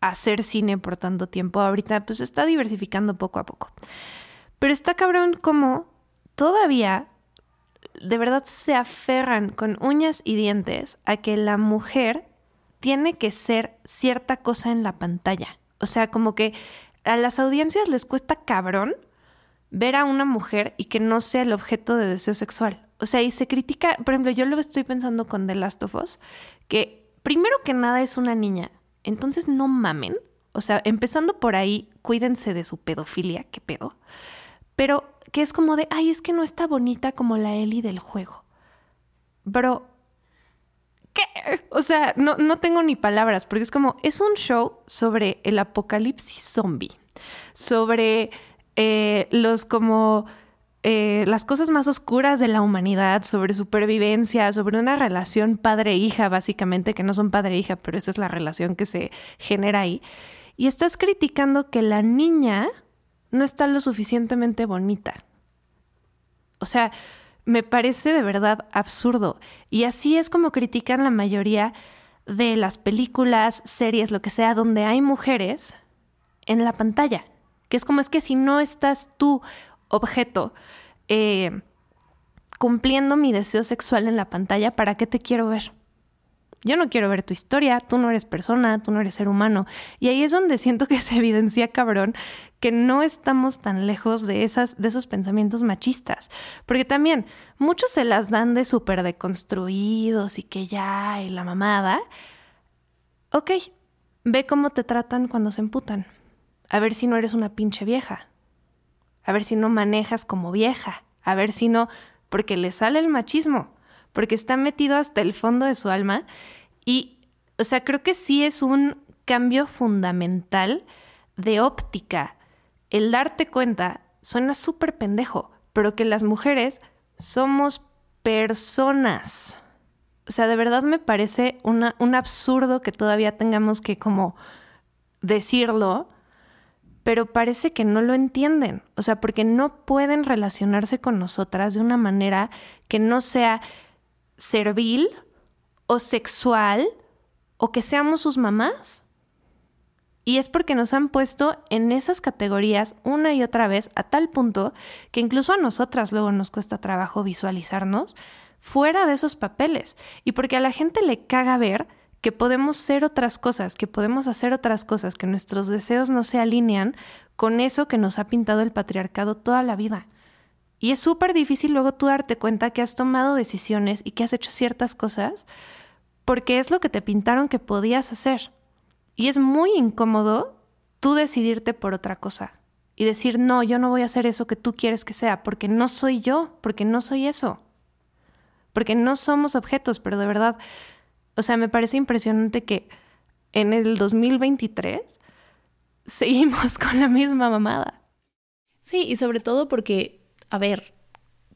hacer cine por tanto tiempo. Ahorita pues está diversificando poco a poco. Pero está cabrón como todavía de verdad se aferran con uñas y dientes a que la mujer tiene que ser cierta cosa en la pantalla. O sea, como que a las audiencias les cuesta cabrón ver a una mujer y que no sea el objeto de deseo sexual. O sea, y se critica, por ejemplo, yo lo estoy pensando con The Last of Us, que primero que nada es una niña, entonces no mamen. O sea, empezando por ahí, cuídense de su pedofilia, qué pedo. Pero que es como de, ay, es que no está bonita como la Ellie del juego. Bro, ¿qué? O sea, no, no tengo ni palabras, porque es como, es un show sobre el apocalipsis zombie, sobre eh, los como eh, las cosas más oscuras de la humanidad, sobre supervivencia, sobre una relación padre-hija, básicamente, que no son padre-hija, pero esa es la relación que se genera ahí. Y estás criticando que la niña no está lo suficientemente bonita. O sea, me parece de verdad absurdo. Y así es como critican la mayoría de las películas, series, lo que sea, donde hay mujeres en la pantalla. Que es como es que si no estás tú, objeto, eh, cumpliendo mi deseo sexual en la pantalla, ¿para qué te quiero ver? Yo no quiero ver tu historia, tú no eres persona, tú no eres ser humano. Y ahí es donde siento que se evidencia, cabrón, que no estamos tan lejos de, esas, de esos pensamientos machistas. Porque también muchos se las dan de súper deconstruidos y que ya, y la mamada. Ok, ve cómo te tratan cuando se emputan. A ver si no eres una pinche vieja. A ver si no manejas como vieja. A ver si no, porque le sale el machismo porque está metido hasta el fondo de su alma y, o sea, creo que sí es un cambio fundamental de óptica. El darte cuenta suena súper pendejo, pero que las mujeres somos personas. O sea, de verdad me parece un absurdo que todavía tengamos que como decirlo, pero parece que no lo entienden. O sea, porque no pueden relacionarse con nosotras de una manera que no sea servil o sexual o que seamos sus mamás. Y es porque nos han puesto en esas categorías una y otra vez a tal punto que incluso a nosotras luego nos cuesta trabajo visualizarnos fuera de esos papeles. Y porque a la gente le caga ver que podemos ser otras cosas, que podemos hacer otras cosas, que nuestros deseos no se alinean con eso que nos ha pintado el patriarcado toda la vida. Y es súper difícil luego tú darte cuenta que has tomado decisiones y que has hecho ciertas cosas porque es lo que te pintaron que podías hacer. Y es muy incómodo tú decidirte por otra cosa y decir, no, yo no voy a hacer eso que tú quieres que sea, porque no soy yo, porque no soy eso. Porque no somos objetos, pero de verdad, o sea, me parece impresionante que en el 2023 seguimos con la misma mamada. Sí, y sobre todo porque a ver,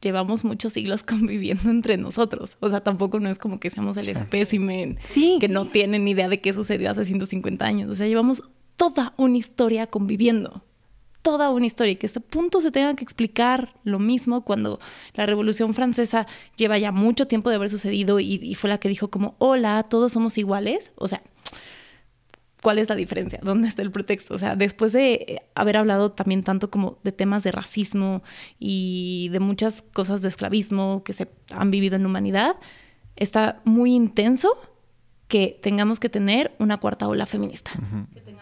llevamos muchos siglos conviviendo entre nosotros. O sea, tampoco no es como que seamos el espécimen que no tienen ni idea de qué sucedió hace 150 años. O sea, llevamos toda una historia conviviendo. Toda una historia. Y que este punto se tenga que explicar lo mismo cuando la Revolución Francesa lleva ya mucho tiempo de haber sucedido y, y fue la que dijo como, hola, todos somos iguales. O sea, ¿Cuál es la diferencia? ¿Dónde está el pretexto? O sea, después de eh, haber hablado también tanto como de temas de racismo y de muchas cosas de esclavismo que se han vivido en la humanidad, está muy intenso que tengamos que tener una cuarta ola feminista.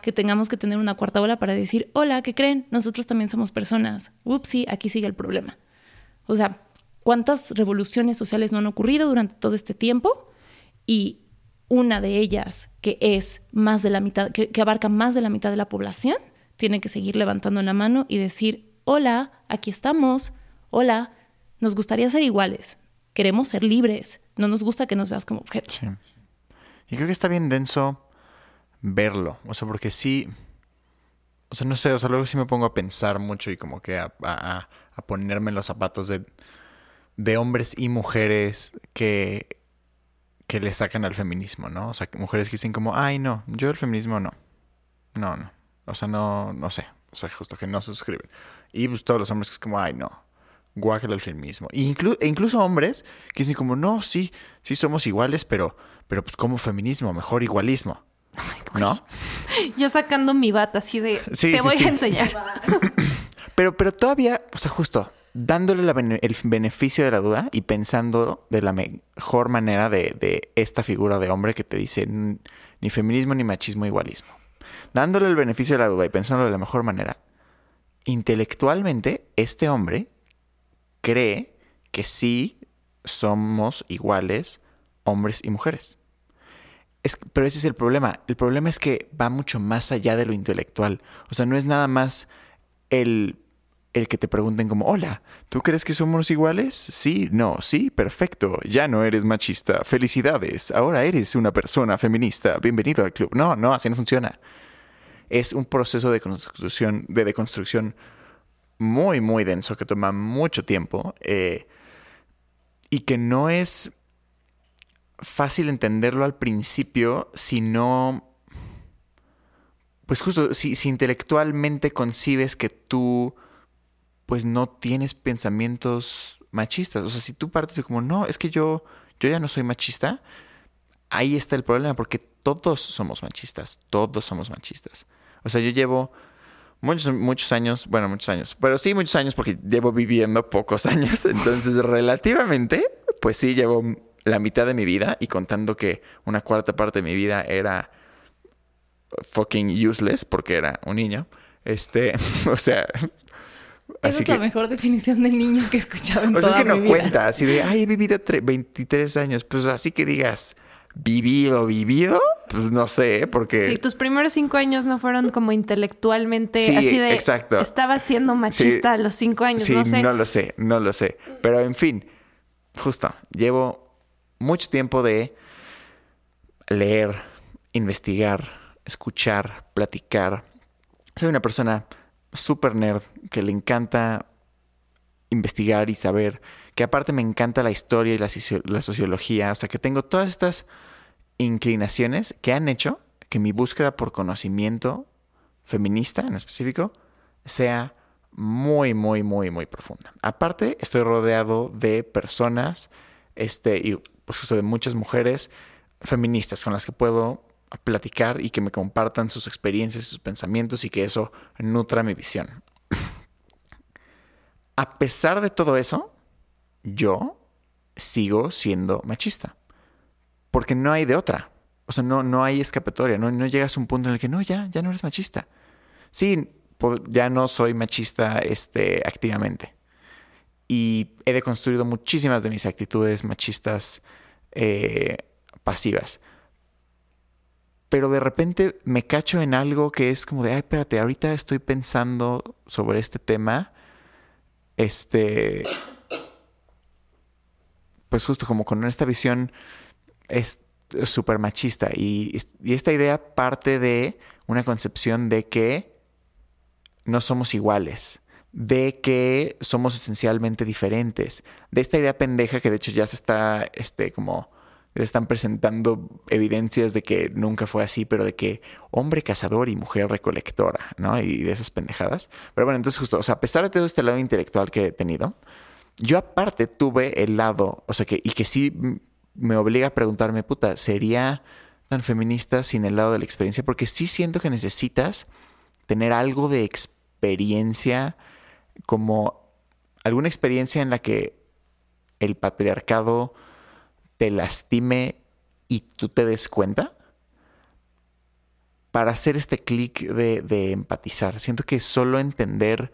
Que tengamos que tener una cuarta ola para decir, hola, ¿qué creen? Nosotros también somos personas. Upsi, aquí sigue el problema. O sea, ¿cuántas revoluciones sociales no han ocurrido durante todo este tiempo? Y una de ellas, que es más de la mitad, que, abarca más de la mitad de la población, tiene que seguir levantando la mano y decir, hola, aquí estamos, hola, nos gustaría ser iguales, queremos ser libres, no nos gusta que nos veas como objetos. Sí. Y creo que está bien denso verlo, o sea, porque sí, o sea, no sé, o sea, luego sí me pongo a pensar mucho y como que a, ponerme en los zapatos de, de hombres y mujeres que que le sacan al feminismo, ¿no? O sea, mujeres que dicen como, ay, no, yo el feminismo no. No, no. O sea, no, no sé. O sea, justo que no se suscriben. Y pues todos los hombres que es como, ay, no. Guájale el feminismo. E, e, incluso hombres que dicen como, no, sí, sí somos iguales, pero, pero pues como feminismo, mejor igualismo. ¿No? Yo sacando mi bata así de, te voy a enseñar. pero, pero todavía, o sea, justo, dándole el beneficio de la duda y pensando de la mejor manera de, esta figura de hombre que te dice ni feminismo ni machismo igualismo. Dándole el beneficio de la duda y pensando de la mejor manera, intelectualmente este hombre cree que sí somos iguales hombres y mujeres. Pero ese es el problema. El problema es que va mucho más allá de lo intelectual. O sea, no es nada más el el que te pregunten como, hola, ¿tú crees que somos iguales? Sí, no, sí, perfecto, ya no eres machista, felicidades, ahora eres una persona feminista, bienvenido al club. No, no, así no funciona. Es un proceso de construcción, de deconstrucción muy, muy denso que toma mucho tiempo eh, y que no es fácil entenderlo al principio si no... Pues justo, si, si intelectualmente concibes que tú pues no tienes pensamientos machistas. O sea, si tú partes de como, no, es que yo, yo ya no soy machista, ahí está el problema, porque todos somos machistas, todos somos machistas. O sea, yo llevo muchos, muchos años, bueno, muchos años, pero sí muchos años porque llevo viviendo pocos años, entonces relativamente, pues sí, llevo la mitad de mi vida y contando que una cuarta parte de mi vida era fucking useless porque era un niño. Este, o sea, Esa es la mejor definición de niño que he escuchado en o sea, toda es que no vida. cuenta, así de, ay, he vivido tre- 23 años. Pues así que digas, vivido, vivido, pues no sé, porque... Sí, tus primeros cinco años no fueron como intelectualmente Sí, así de. exacto. Estaba siendo machista a los cinco años, sí, no sé. lo sé, no lo sé. Pero en fin, justo, llevo mucho tiempo de leer, investigar, escuchar, platicar. Soy una persona súper nerd que le encanta investigar y saber, que aparte me encanta la historia y la, la sociología, o sea que tengo todas estas inclinaciones que han hecho que mi búsqueda por conocimiento feminista en específico sea muy, muy, muy, muy profunda. Aparte, estoy rodeado de personas, este, y pues justo de muchas mujeres feministas con las que puedo platicar y que me compartan sus experiencias, sus pensamientos y que eso nutra mi visión. A pesar de todo eso, yo sigo siendo machista. Porque no hay de otra. O sea, no, no hay escapatoria. No, no llegas a un punto en el que no, ya, ya no eres machista. Sí, ya no soy machista este, activamente. Y he deconstruido muchísimas de mis actitudes machistas eh, pasivas. Pero de repente me cacho en algo que es como de, ay, espérate, ahorita estoy pensando sobre este tema. Este. Pues justo como con esta visión es súper machista. Y, y esta idea parte de una concepción de que no somos iguales, de que somos esencialmente diferentes, de esta idea pendeja que de hecho ya se está, este, como, se están presentando evidencias de que nunca fue así, pero de que hombre cazador y mujer recolectora, ¿no? Y de esas pendejadas. Pero bueno, entonces justo, o sea, a pesar de todo este lado intelectual que he tenido, yo aparte tuve el lado, o sea, que, y que sí me obliga a preguntarme, puta, ¿sería tan feminista sin el lado de la experiencia? Porque sí siento que necesitas tener algo de experiencia, como alguna experiencia en la que el patriarcado te lastime y tú te des cuenta para hacer este clic de, empatizar. Siento que solo entender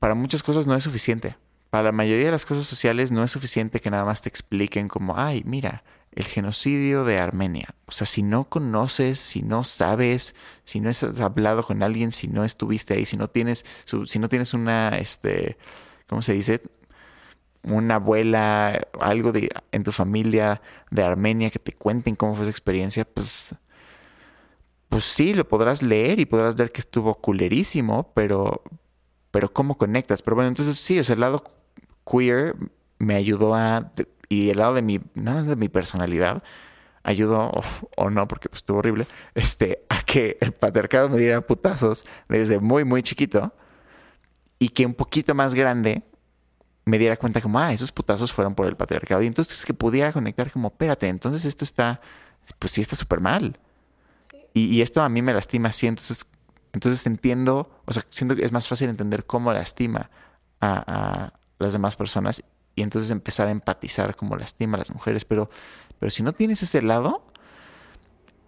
para muchas cosas no es suficiente. Para la mayoría de las cosas sociales no es suficiente que nada más te expliquen como, ay, mira, el genocidio de Armenia. O sea, si no conoces, si no sabes, si no has hablado con alguien, si no estuviste ahí, si no tienes, si no tienes una, este, ¿cómo se dice? Una abuela, algo de en tu familia de Armenia que te cuenten cómo fue su experiencia, pues, pues sí, lo podrás leer y podrás ver que estuvo culerísimo, pero, pero cómo conectas. Pero bueno, entonces sí, o sea, el lado queer me ayudó a, y el lado de mi, nada más de mi personalidad, ayudó, o, o no, porque pues estuvo horrible, este, a que el patriarcado me diera putazos desde muy, muy chiquito y que un poquito más grande me diera cuenta como, ah, esos putazos fueron por el patriarcado. Y entonces que pudiera conectar como, espérate, entonces esto está, pues sí está súper mal. Y, y esto a mí me lastima así, entonces, entonces entiendo, o sea, siento que es más fácil entender cómo lastima a, a las demás personas y entonces empezar a empatizar cómo lastima a las mujeres. Pero, pero si no tienes ese lado,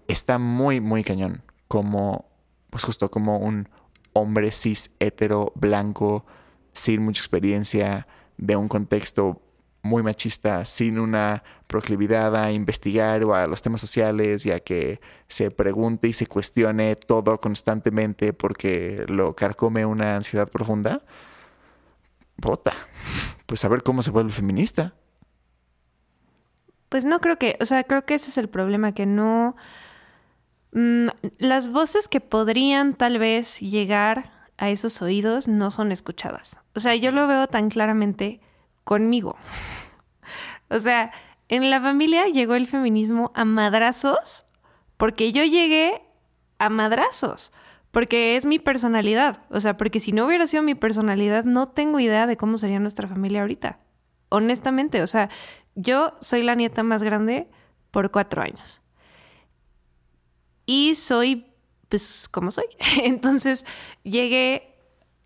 está muy, muy cañón. Como, pues justo como un hombre cis, hetero, blanco, sin mucha experiencia, de un contexto muy machista, sin una proclividad a investigar o a los temas sociales y a que se pregunte y se cuestione todo constantemente porque lo carcome una ansiedad profunda, bota. Pues a ver cómo se vuelve feminista. Pues no creo que, o sea, creo que ese es el problema, que no... mm, las voces que podrían tal vez llegar a esos oídos no son escuchadas. O sea, yo lo veo tan claramente conmigo. o sea, en la familia llegó el feminismo a madrazos porque yo llegué a madrazos. Porque es mi personalidad. O sea, porque si no hubiera sido mi personalidad, no tengo idea de cómo sería nuestra familia ahorita. Honestamente, o sea, yo soy la nieta más grande por cuatro años. Y soy, pues, como soy. Entonces llegué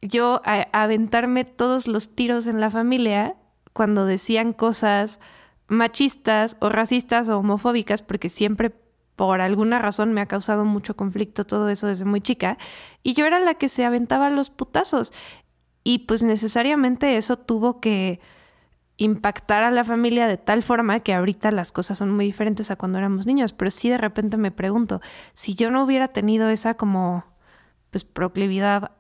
yo a, aventarme todos los tiros en la familia cuando decían cosas machistas o racistas o homofóbicas, porque siempre por alguna razón me ha causado mucho conflicto todo eso desde muy chica, y yo era la que se aventaba los putazos. Y pues necesariamente eso tuvo que impactar a la familia de tal forma que ahorita las cosas son muy diferentes a cuando éramos niños, pero sí de repente me pregunto, si yo no hubiera tenido esa como pues proclividad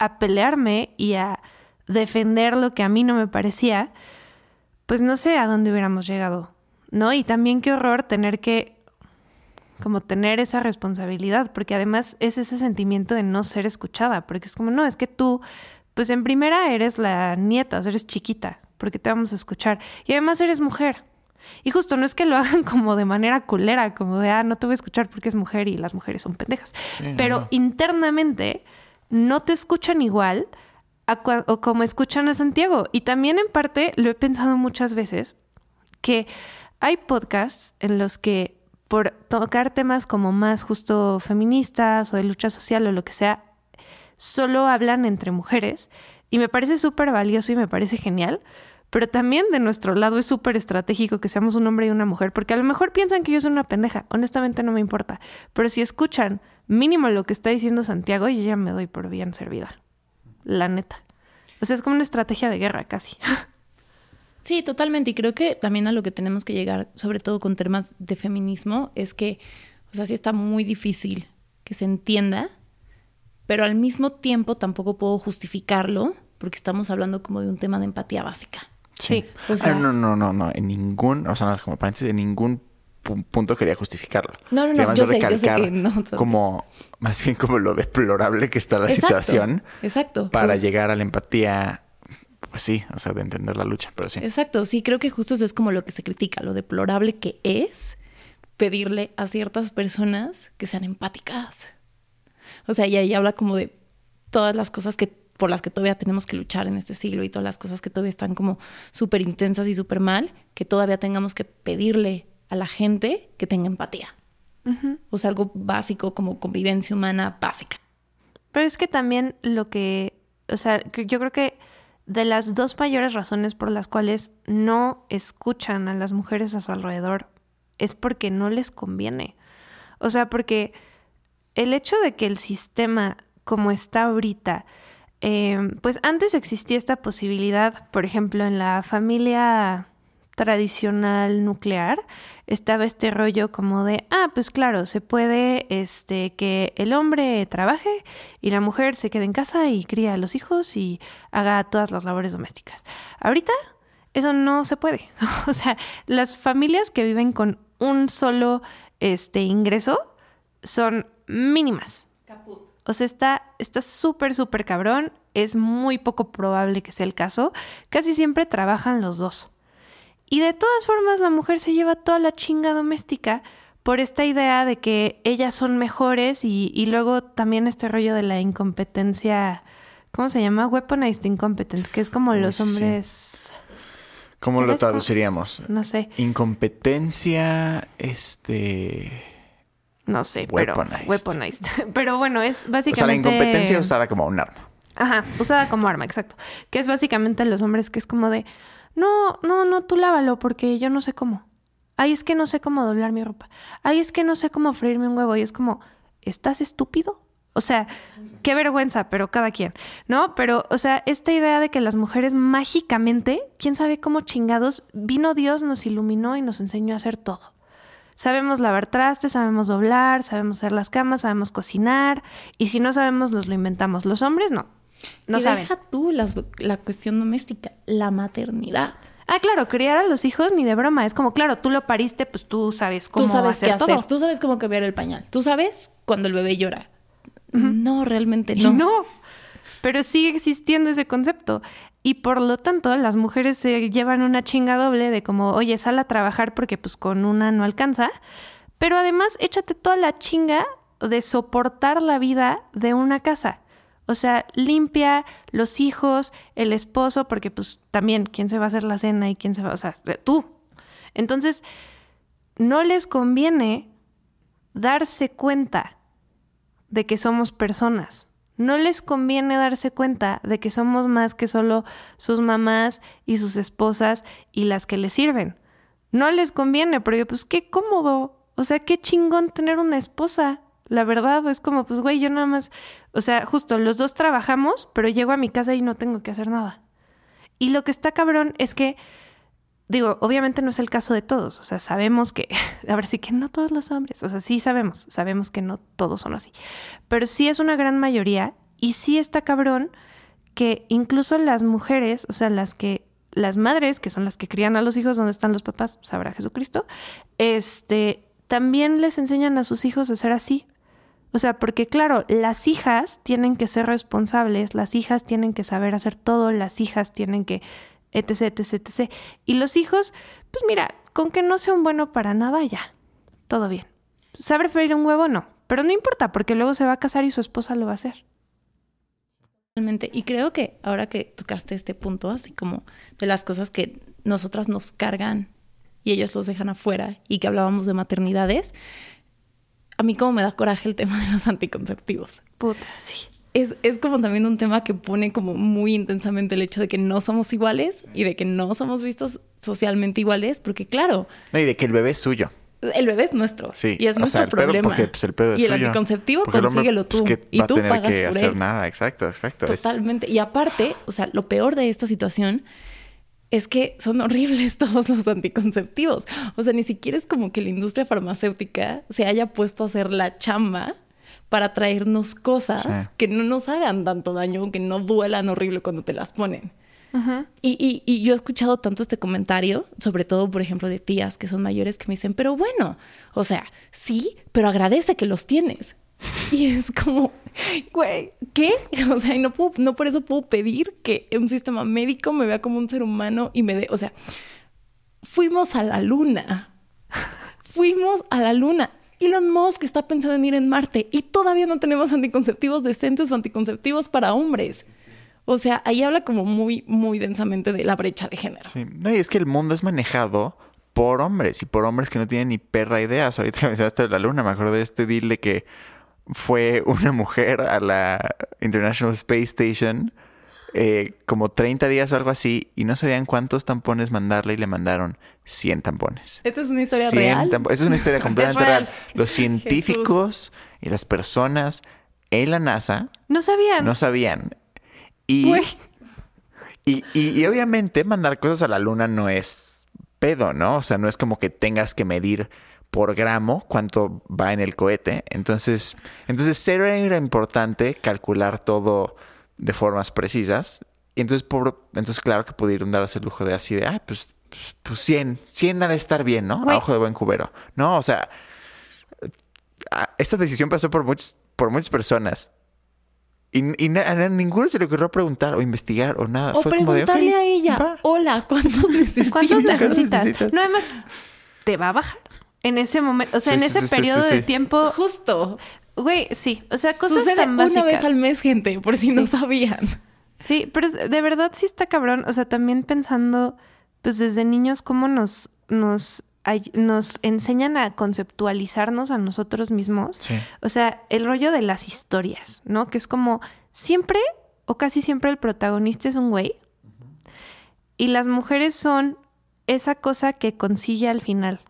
a pelearme y a defender lo que a mí no me parecía, pues no sé a dónde hubiéramos llegado, ¿no? Y también qué horror tener que como tener esa responsabilidad, porque además es ese sentimiento de no ser escuchada, porque es como, no, es que tú, pues en primera eres la nieta, o sea, eres chiquita, porque te vamos a escuchar. Y además eres mujer. Y justo no es que lo hagan como de manera culera, como de, ah, no te voy a escuchar porque es mujer y las mujeres son pendejas. Pero internamente no te escuchan igual o como escuchan a Santiago. Y también en parte lo he pensado muchas veces, que hay podcasts en los que por tocar temas como más justo feministas o de lucha social o lo que sea, solo hablan entre mujeres. Y me parece súper valioso y me parece genial, pero también de nuestro lado es súper estratégico que seamos un hombre y una mujer, porque a lo mejor piensan que yo soy una pendeja, honestamente no me importa, pero si escuchan mínimo lo que está diciendo Santiago, yo ya me doy por bien servida, la neta. O sea, es como una estrategia de guerra casi. Sí, totalmente. Y creo que también a lo que tenemos que llegar, sobre todo con temas de feminismo, es que, o sea, sí está muy difícil que se entienda, pero al mismo tiempo tampoco puedo justificarlo porque estamos hablando como de un tema de empatía básica. Sí. Ah, no, no, no, no. En ningún, o sea, como paréntesis, en ningún punto quería justificarlo. No, no, no, yo sé, yo sé que no. Como, más bien como lo deplorable que está la situación. Exacto. Para pues llegar a la empatía, pues sí, o sea, de entender la lucha, pero sí. Exacto, sí, creo que justo eso es como lo que se critica, lo deplorable que es pedirle a ciertas personas que sean empáticas. O sea, y ahí habla como de todas las cosas que por las que todavía tenemos que luchar en este siglo y todas las cosas que todavía están como súper intensas y súper mal, que todavía tengamos que pedirle a la gente que tenga empatía. O sea, algo básico como convivencia humana básica. Pero es que también lo que, o sea, yo creo que de las dos mayores razones por las cuales no escuchan a las mujeres a su alrededor es porque no les conviene. O sea, porque el hecho de que el sistema como está ahorita Em, pues antes existía esta posibilidad, por ejemplo, en la familia tradicional nuclear, estaba este rollo como de, ah, pues claro, se puede este, que el hombre trabaje y la mujer se quede en casa y cría a los hijos y haga todas las labores domésticas. Ahorita eso no se puede. o sea, las familias que viven con un solo este, ingreso son mínimas. O sea, está súper, súper cabrón. Es muy poco probable que sea el caso. Casi siempre trabajan los dos. Y de todas formas, la mujer se lleva toda la chinga doméstica por esta idea de que ellas son mejores y, luego también este rollo de la incompetencia. ¿Cómo se llama? Weaponized incompetence, que es como los hombres. ¿Cómo lo traduciríamos? No sé. Incompetencia, este. No sé, pero weaponized. pero bueno, es básicamente... O sea, la incompetencia usada como un arma. Ajá, usada como arma, exacto. Que es básicamente los hombres que es como de, no, no, no, tú lávalo porque yo no sé cómo. Ay, es que no sé cómo doblar mi ropa. Ay, es que no sé cómo freírme un huevo. Y es como, ¿estás estúpido? O sea, qué vergüenza, pero cada quien, ¿no? Pero, o sea, esta idea de que las mujeres mágicamente, quién sabe cómo chingados, vino Dios, nos iluminó y nos enseñó a hacer todo. Sabemos lavar trastes, sabemos doblar, sabemos hacer las camas, sabemos cocinar y si no sabemos nos lo inventamos. Los hombres no. No y deja tú la cuestión doméstica, la maternidad. Ah, claro, criar a los hijos ni de broma. Es como, claro, tú lo pariste, pues tú sabes cómo tú sabes hacer qué hacer. Tú sabes cómo cambiar el pañal. Tú sabes cuando el bebé llora. No, realmente no. no. Pero sigue existiendo ese concepto. Y por lo tanto, las mujeres se llevan una chinga doble de como, oye, sal a trabajar porque pues con una no alcanza. Pero además, échate toda la chinga de soportar la vida de una casa. O sea, limpia los hijos, el esposo, porque pues también, ¿quién se va a hacer la cena y quién se va? O sea, tú. Entonces, no les conviene darse cuenta de que somos personas. No les conviene darse cuenta de que somos más que solo sus mamás y sus esposas y las que les sirven. No les conviene, porque pues qué cómodo. O sea, qué chingón tener una esposa. La verdad es como, pues güey, yo nada más, o sea, justo los dos trabajamos, pero llego a mi casa y no tengo que hacer nada. Y lo que está cabrón es que digo, obviamente no es el caso de todos, o sea, sabemos que, a ver, sí que no todos los hombres, o sea, sí sabemos, sabemos que no todos son así, pero sí es una gran mayoría y sí está cabrón que incluso las mujeres, o sea, las que, las madres, que son las que crían a los hijos, donde están los papás, sabrá Jesucristo, este, también les enseñan a sus hijos a ser así. O sea, porque claro, las hijas tienen que ser responsables, las hijas tienen que saber hacer todo, las hijas tienen que etc, etc, etc. Y los hijos, pues mira, con que no sea un bueno para nada, ya, todo bien. ¿Sabe freír un huevo? No, pero no importa, porque luego se va a casar y su esposa lo va a hacer. Realmente, y creo que ahora que tocaste este punto, así como de las cosas que nosotras nos cargan y ellos los dejan afuera, y que hablábamos de maternidades, a mí como me da coraje el tema de los anticonceptivos. Puta, sí es, es, como también un tema que pone como muy intensamente el hecho de que no somos iguales y de que no somos vistos socialmente iguales, porque claro... y de que el bebé es suyo. El bebé es nuestro. Sí. Y es nuestro problema. porque, pues, el pedo es y el suyo. anticonceptivo consíguelo tú. Pues, y tú a tener pagas que por hacer él. nada. Exacto, exacto. Totalmente. Y aparte, o sea, lo peor de esta situación es que son horribles todos los anticonceptivos. O sea, ni siquiera es como que la industria farmacéutica se haya puesto a hacer la chamba para traernos cosas Sí. que no nos hagan tanto daño, que no duelan horrible cuando te las ponen. Y, y- y yo he escuchado tanto este comentario, sobre todo, por ejemplo, de tías que son mayores que me dicen, pero bueno, o sea, sí, pero agradece que los tienes. Y es como, güey, ¿qué? O sea, y no, puedo, no por eso puedo pedir que un sistema médico me vea como un ser humano y me dé, o sea, fuimos a la luna. Fuimos a la luna. Elon Musk está pensando en ir en Marte y todavía no tenemos anticonceptivos decentes o anticonceptivos para hombres. O sea, ahí habla como muy, muy densamente de la brecha de género. Sí. No, y es que el mundo es manejado por hombres y por hombres que no tienen ni perra idea. O sea, ahorita que mencionaste la luna, me acuerdo de este deal de que fue una mujer a la International Space Station eh, como 30 días o algo así y no sabían cuántos tampones mandarle y le mandaron 100 tampones. ¿Esta es una historia 100 real? Esa es una historia completamente real. real. Los científicos y las personas en la NASA No sabían. no sabían. Y, y- y obviamente mandar cosas a la luna no es pedo, ¿no? O sea, no es como que tengas que medir por gramo cuánto va en el cohete. Entonces, entonces cero era importante calcular todo de formas precisas. Y entonces, por, entonces claro que pudieron darse el lujo de así de, ah, pues, pues, pues 100, 100 ha de estar bien, ¿no? Güey. A ojo de buen cubero. No, o sea, ah, esta decisión pasó por, muchas por muchas personas. Y, y a ninguno se le ocurrió preguntar o investigar o nada. O Fue como de, preguntarle "Ok, a ella, va". hola, ¿cuántos necesitas? ¿Cuántos necesitas? No, además, te va a bajar. En ese momento, o sea, Sí, en sí, ese sí, sí, periodo sí, de tiempo, Justo. güey, sí, o sea, cosas Sucede tan una básicas. vez al mes, gente, por si no sabían. Sí, pero de verdad sí está cabrón. O sea, también pensando, pues desde niños, cómo nos, nos, nos enseñan a conceptualizarnos a nosotros mismos. Sí. O sea, el rollo de las historias, ¿no? Que es como siempre o casi siempre el protagonista es un güey y las mujeres son esa cosa que consigue al final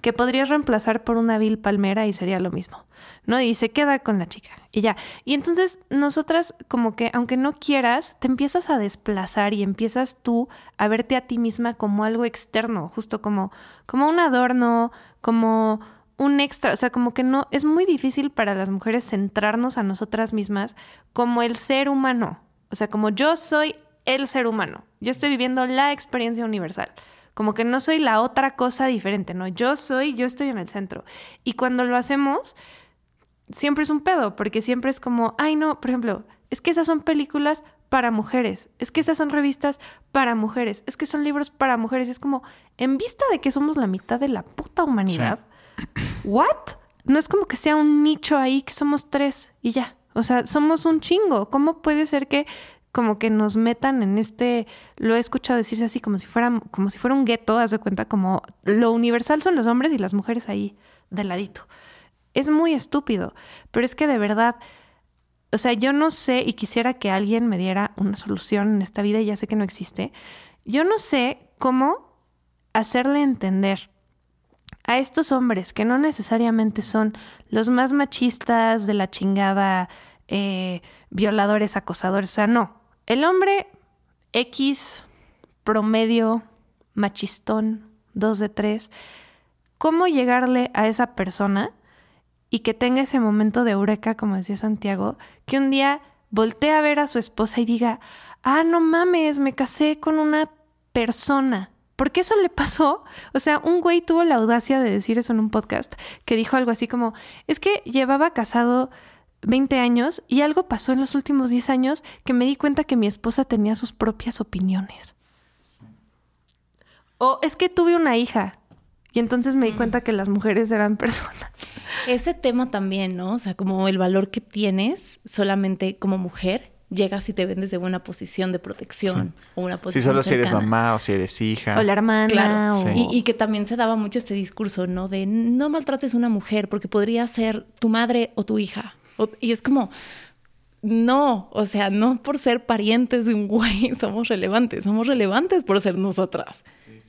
Que podrías reemplazar por una vil palmera y sería lo mismo, ¿no? Y se queda con la chica y ya. Y entonces nosotras como que aunque no quieras, te empiezas a desplazar y empiezas tú a verte a ti misma como algo externo, justo como como un adorno, como un extra, o sea, como que no es muy difícil para las mujeres centrarnos a nosotras mismas como el ser humano, o sea, como yo soy el ser humano. Yo estoy viviendo la experiencia universal. Como que no soy la otra cosa diferente, ¿no? Yo soy, yo estoy en el centro. Y cuando lo hacemos, siempre es un pedo, porque siempre es como, ay, no, por ejemplo, es que esas son películas para mujeres, es que esas son revistas para mujeres, es que son libros para mujeres. Es como, en vista de que somos la mitad de la puta humanidad, ¿what? No es como que sea un nicho ahí que somos tres y ya. O sea, somos un chingo. ¿Cómo puede ser que como que nos metan en este, lo he escuchado decirse así como si fuera, como si un gueto, haz de cuenta, como lo universal son los hombres y las mujeres ahí de ladito. Es muy estúpido, pero es que de verdad, o sea, yo no sé y quisiera que alguien me diera una solución en esta vida y ya sé que no existe. Yo no sé cómo hacerle entender a estos hombres que no necesariamente son los más machistas de la chingada, eh, violadores, acosadores, o sea, no, el hombre X, promedio, machistón, dos de tres, ¿cómo llegarle a esa persona y que tenga ese momento de eureka, como decía Santiago, que un día voltee a ver a su esposa y diga, ah, no mames, me casé con una persona. Porque eso le pasó. O sea, un güey tuvo la audacia de decir eso en un podcast, que dijo algo así como, es que llevaba casado 20 años y algo pasó en los últimos 10 años que me di cuenta que mi esposa tenía sus propias opiniones. O es que tuve una hija y entonces me di cuenta que las mujeres eran personas. Ese tema también, ¿no? O sea, como el valor que tienes solamente como mujer llegas y te ven desde una posición de protección o una posición Si solo si eres mamá o si eres hija. O la hermana. Claro. o- Y, y que también se daba mucho este discurso, ¿no? De no maltrates a una mujer porque podría ser tu madre o tu hija. Y es como, no, o sea, no por ser parientes de un güey somos relevantes, somos relevantes por ser nosotras.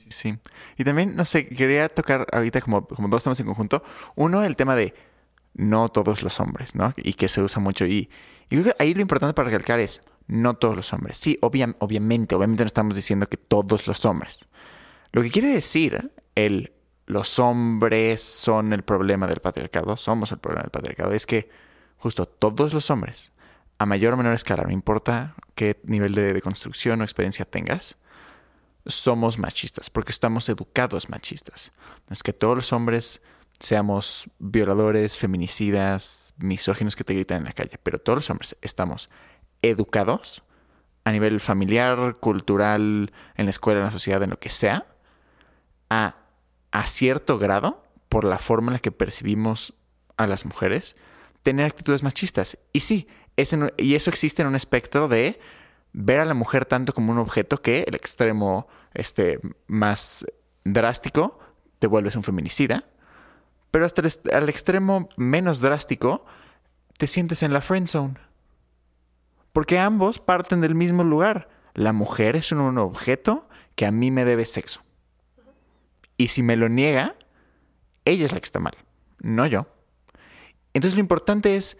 Sí. Y también, no sé, quería tocar ahorita como, como dos temas en conjunto. Uno, el tema de no todos los hombres, ¿no? Y que se usa mucho. Y, ahí lo importante para recalcar es no todos los hombres. Sí, obvia- obviamente, obviamente no estamos diciendo que todos los hombres. Lo que quiere decir el los hombres son el problema del patriarcado, somos el problema del patriarcado, es que justo todos los hombres, a mayor o menor escala, no importa qué nivel de, de construcción o experiencia tengas, somos machistas, porque estamos educados machistas. No es que todos los hombres seamos violadores, feminicidas, misóginos que te gritan en la calle, pero todos los hombres estamos educados a nivel familiar, cultural, en la escuela, en la sociedad, en lo que sea, a, a cierto grado, por la forma en la que percibimos a las mujeres, tener actitudes machistas. Y sí, y eso existe en un espectro de ver a la mujer tanto como un objeto que el extremo este, más drástico te vuelves un feminicida, pero hasta el, al extremo menos drástico te sientes en la friend zone. Porque ambos parten del mismo lugar. La mujer es un objeto que a mí me debe sexo. Y si me lo niega, ella es la que está mal, no yo. Entonces lo importante es,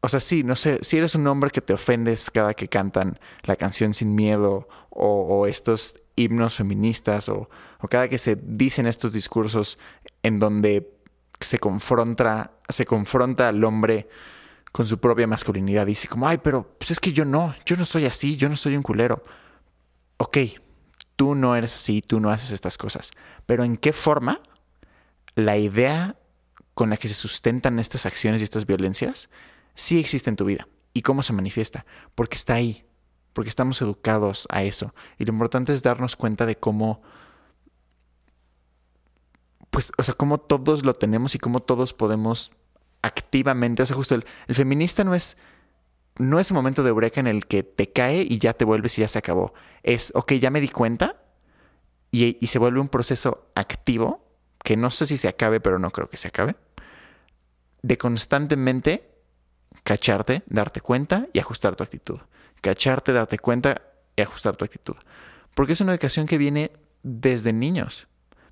o sea, sí, no sé, si eres un hombre que te ofendes cada que cantan la canción sin miedo o, o estos himnos feministas o, o cada que se dicen estos discursos en donde se confronta, se confronta al hombre con su propia masculinidad. Dice como, ay, pero pues es que yo no, yo no soy así, yo no soy un culero. Ok, tú no eres así, tú no haces estas cosas. Pero ¿en qué forma la idea con la que se sustentan estas acciones y estas violencias sí existe en tu vida? ¿Y cómo se manifiesta? Porque está ahí, porque estamos educados a eso. Y lo importante es darnos cuenta de cómo, pues, o sea, cómo todos lo tenemos y cómo todos podemos activamente, o sea, justo el, feminista no es, no es un momento de eureka en el que te cae y ya te vuelves y ya se acabó. Es, ok, ya me di cuenta y se vuelve un proceso activo, que no sé si se acabe, pero no creo que se acabe, de constantemente cacharte, darte cuenta y ajustar tu actitud. Cacharte, darte cuenta y ajustar tu actitud. Porque es una educación que viene desde niños,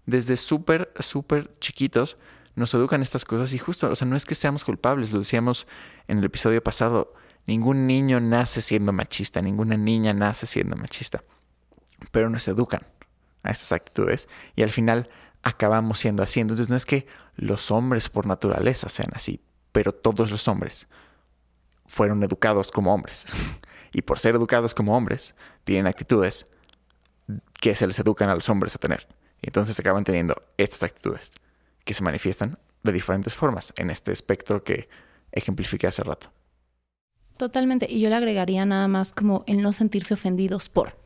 desde súper, súper chiquitos nos educan estas cosas y justo, o sea, no es que seamos culpables, lo decíamos en el episodio pasado, ningún niño nace siendo machista, ninguna niña nace siendo machista, pero nos educan a estas actitudes y al final acabamos siendo así. Entonces no es que los hombres por naturaleza sean así, pero todos los hombres fueron educados como hombres y por ser educados como hombres tienen actitudes que se les educan a los hombres a tener. Y entonces acaban teniendo estas actitudes que se manifiestan de diferentes formas en este espectro que ejemplifiqué hace rato. Totalmente. Y yo le agregaría nada más como el no sentirse ofendidos por.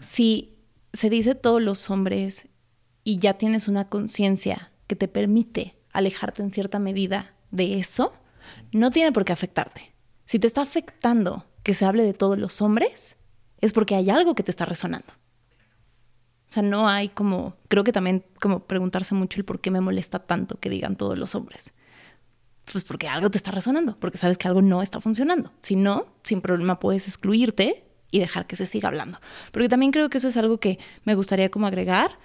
Si se dice todos los hombres y ya tienes una conciencia que te permite alejarte en cierta medida de eso, no tiene por qué afectarte. Si te está afectando que se hable de todos los hombres, es porque hay algo que te está resonando. O sea, no hay como, creo que también como preguntarse mucho el por qué me molesta tanto que digan todos los hombres. Pues porque algo te está resonando, porque sabes que algo no está funcionando. Si no, sin problema puedes excluirte y dejar que se siga hablando. Porque también creo que eso es algo que me gustaría como agregar.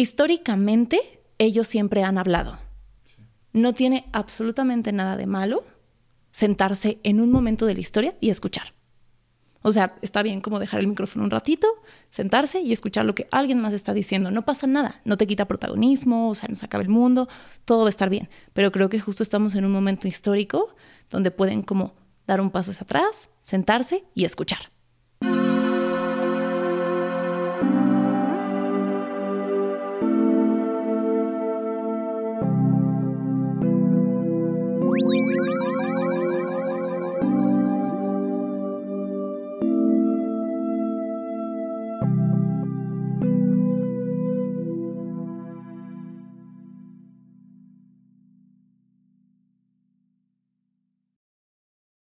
Históricamente, ellos siempre han hablado. No tiene absolutamente nada de malo sentarse en un momento de la historia y escuchar. O sea, está bien como dejar el micrófono un ratito, sentarse y escuchar lo que alguien más está diciendo. No pasa nada, no te quita protagonismo, o sea, no se acaba el mundo, todo va a estar bien. Pero creo que justo estamos en un momento histórico donde pueden como dar un paso hacia atrás, sentarse y escuchar.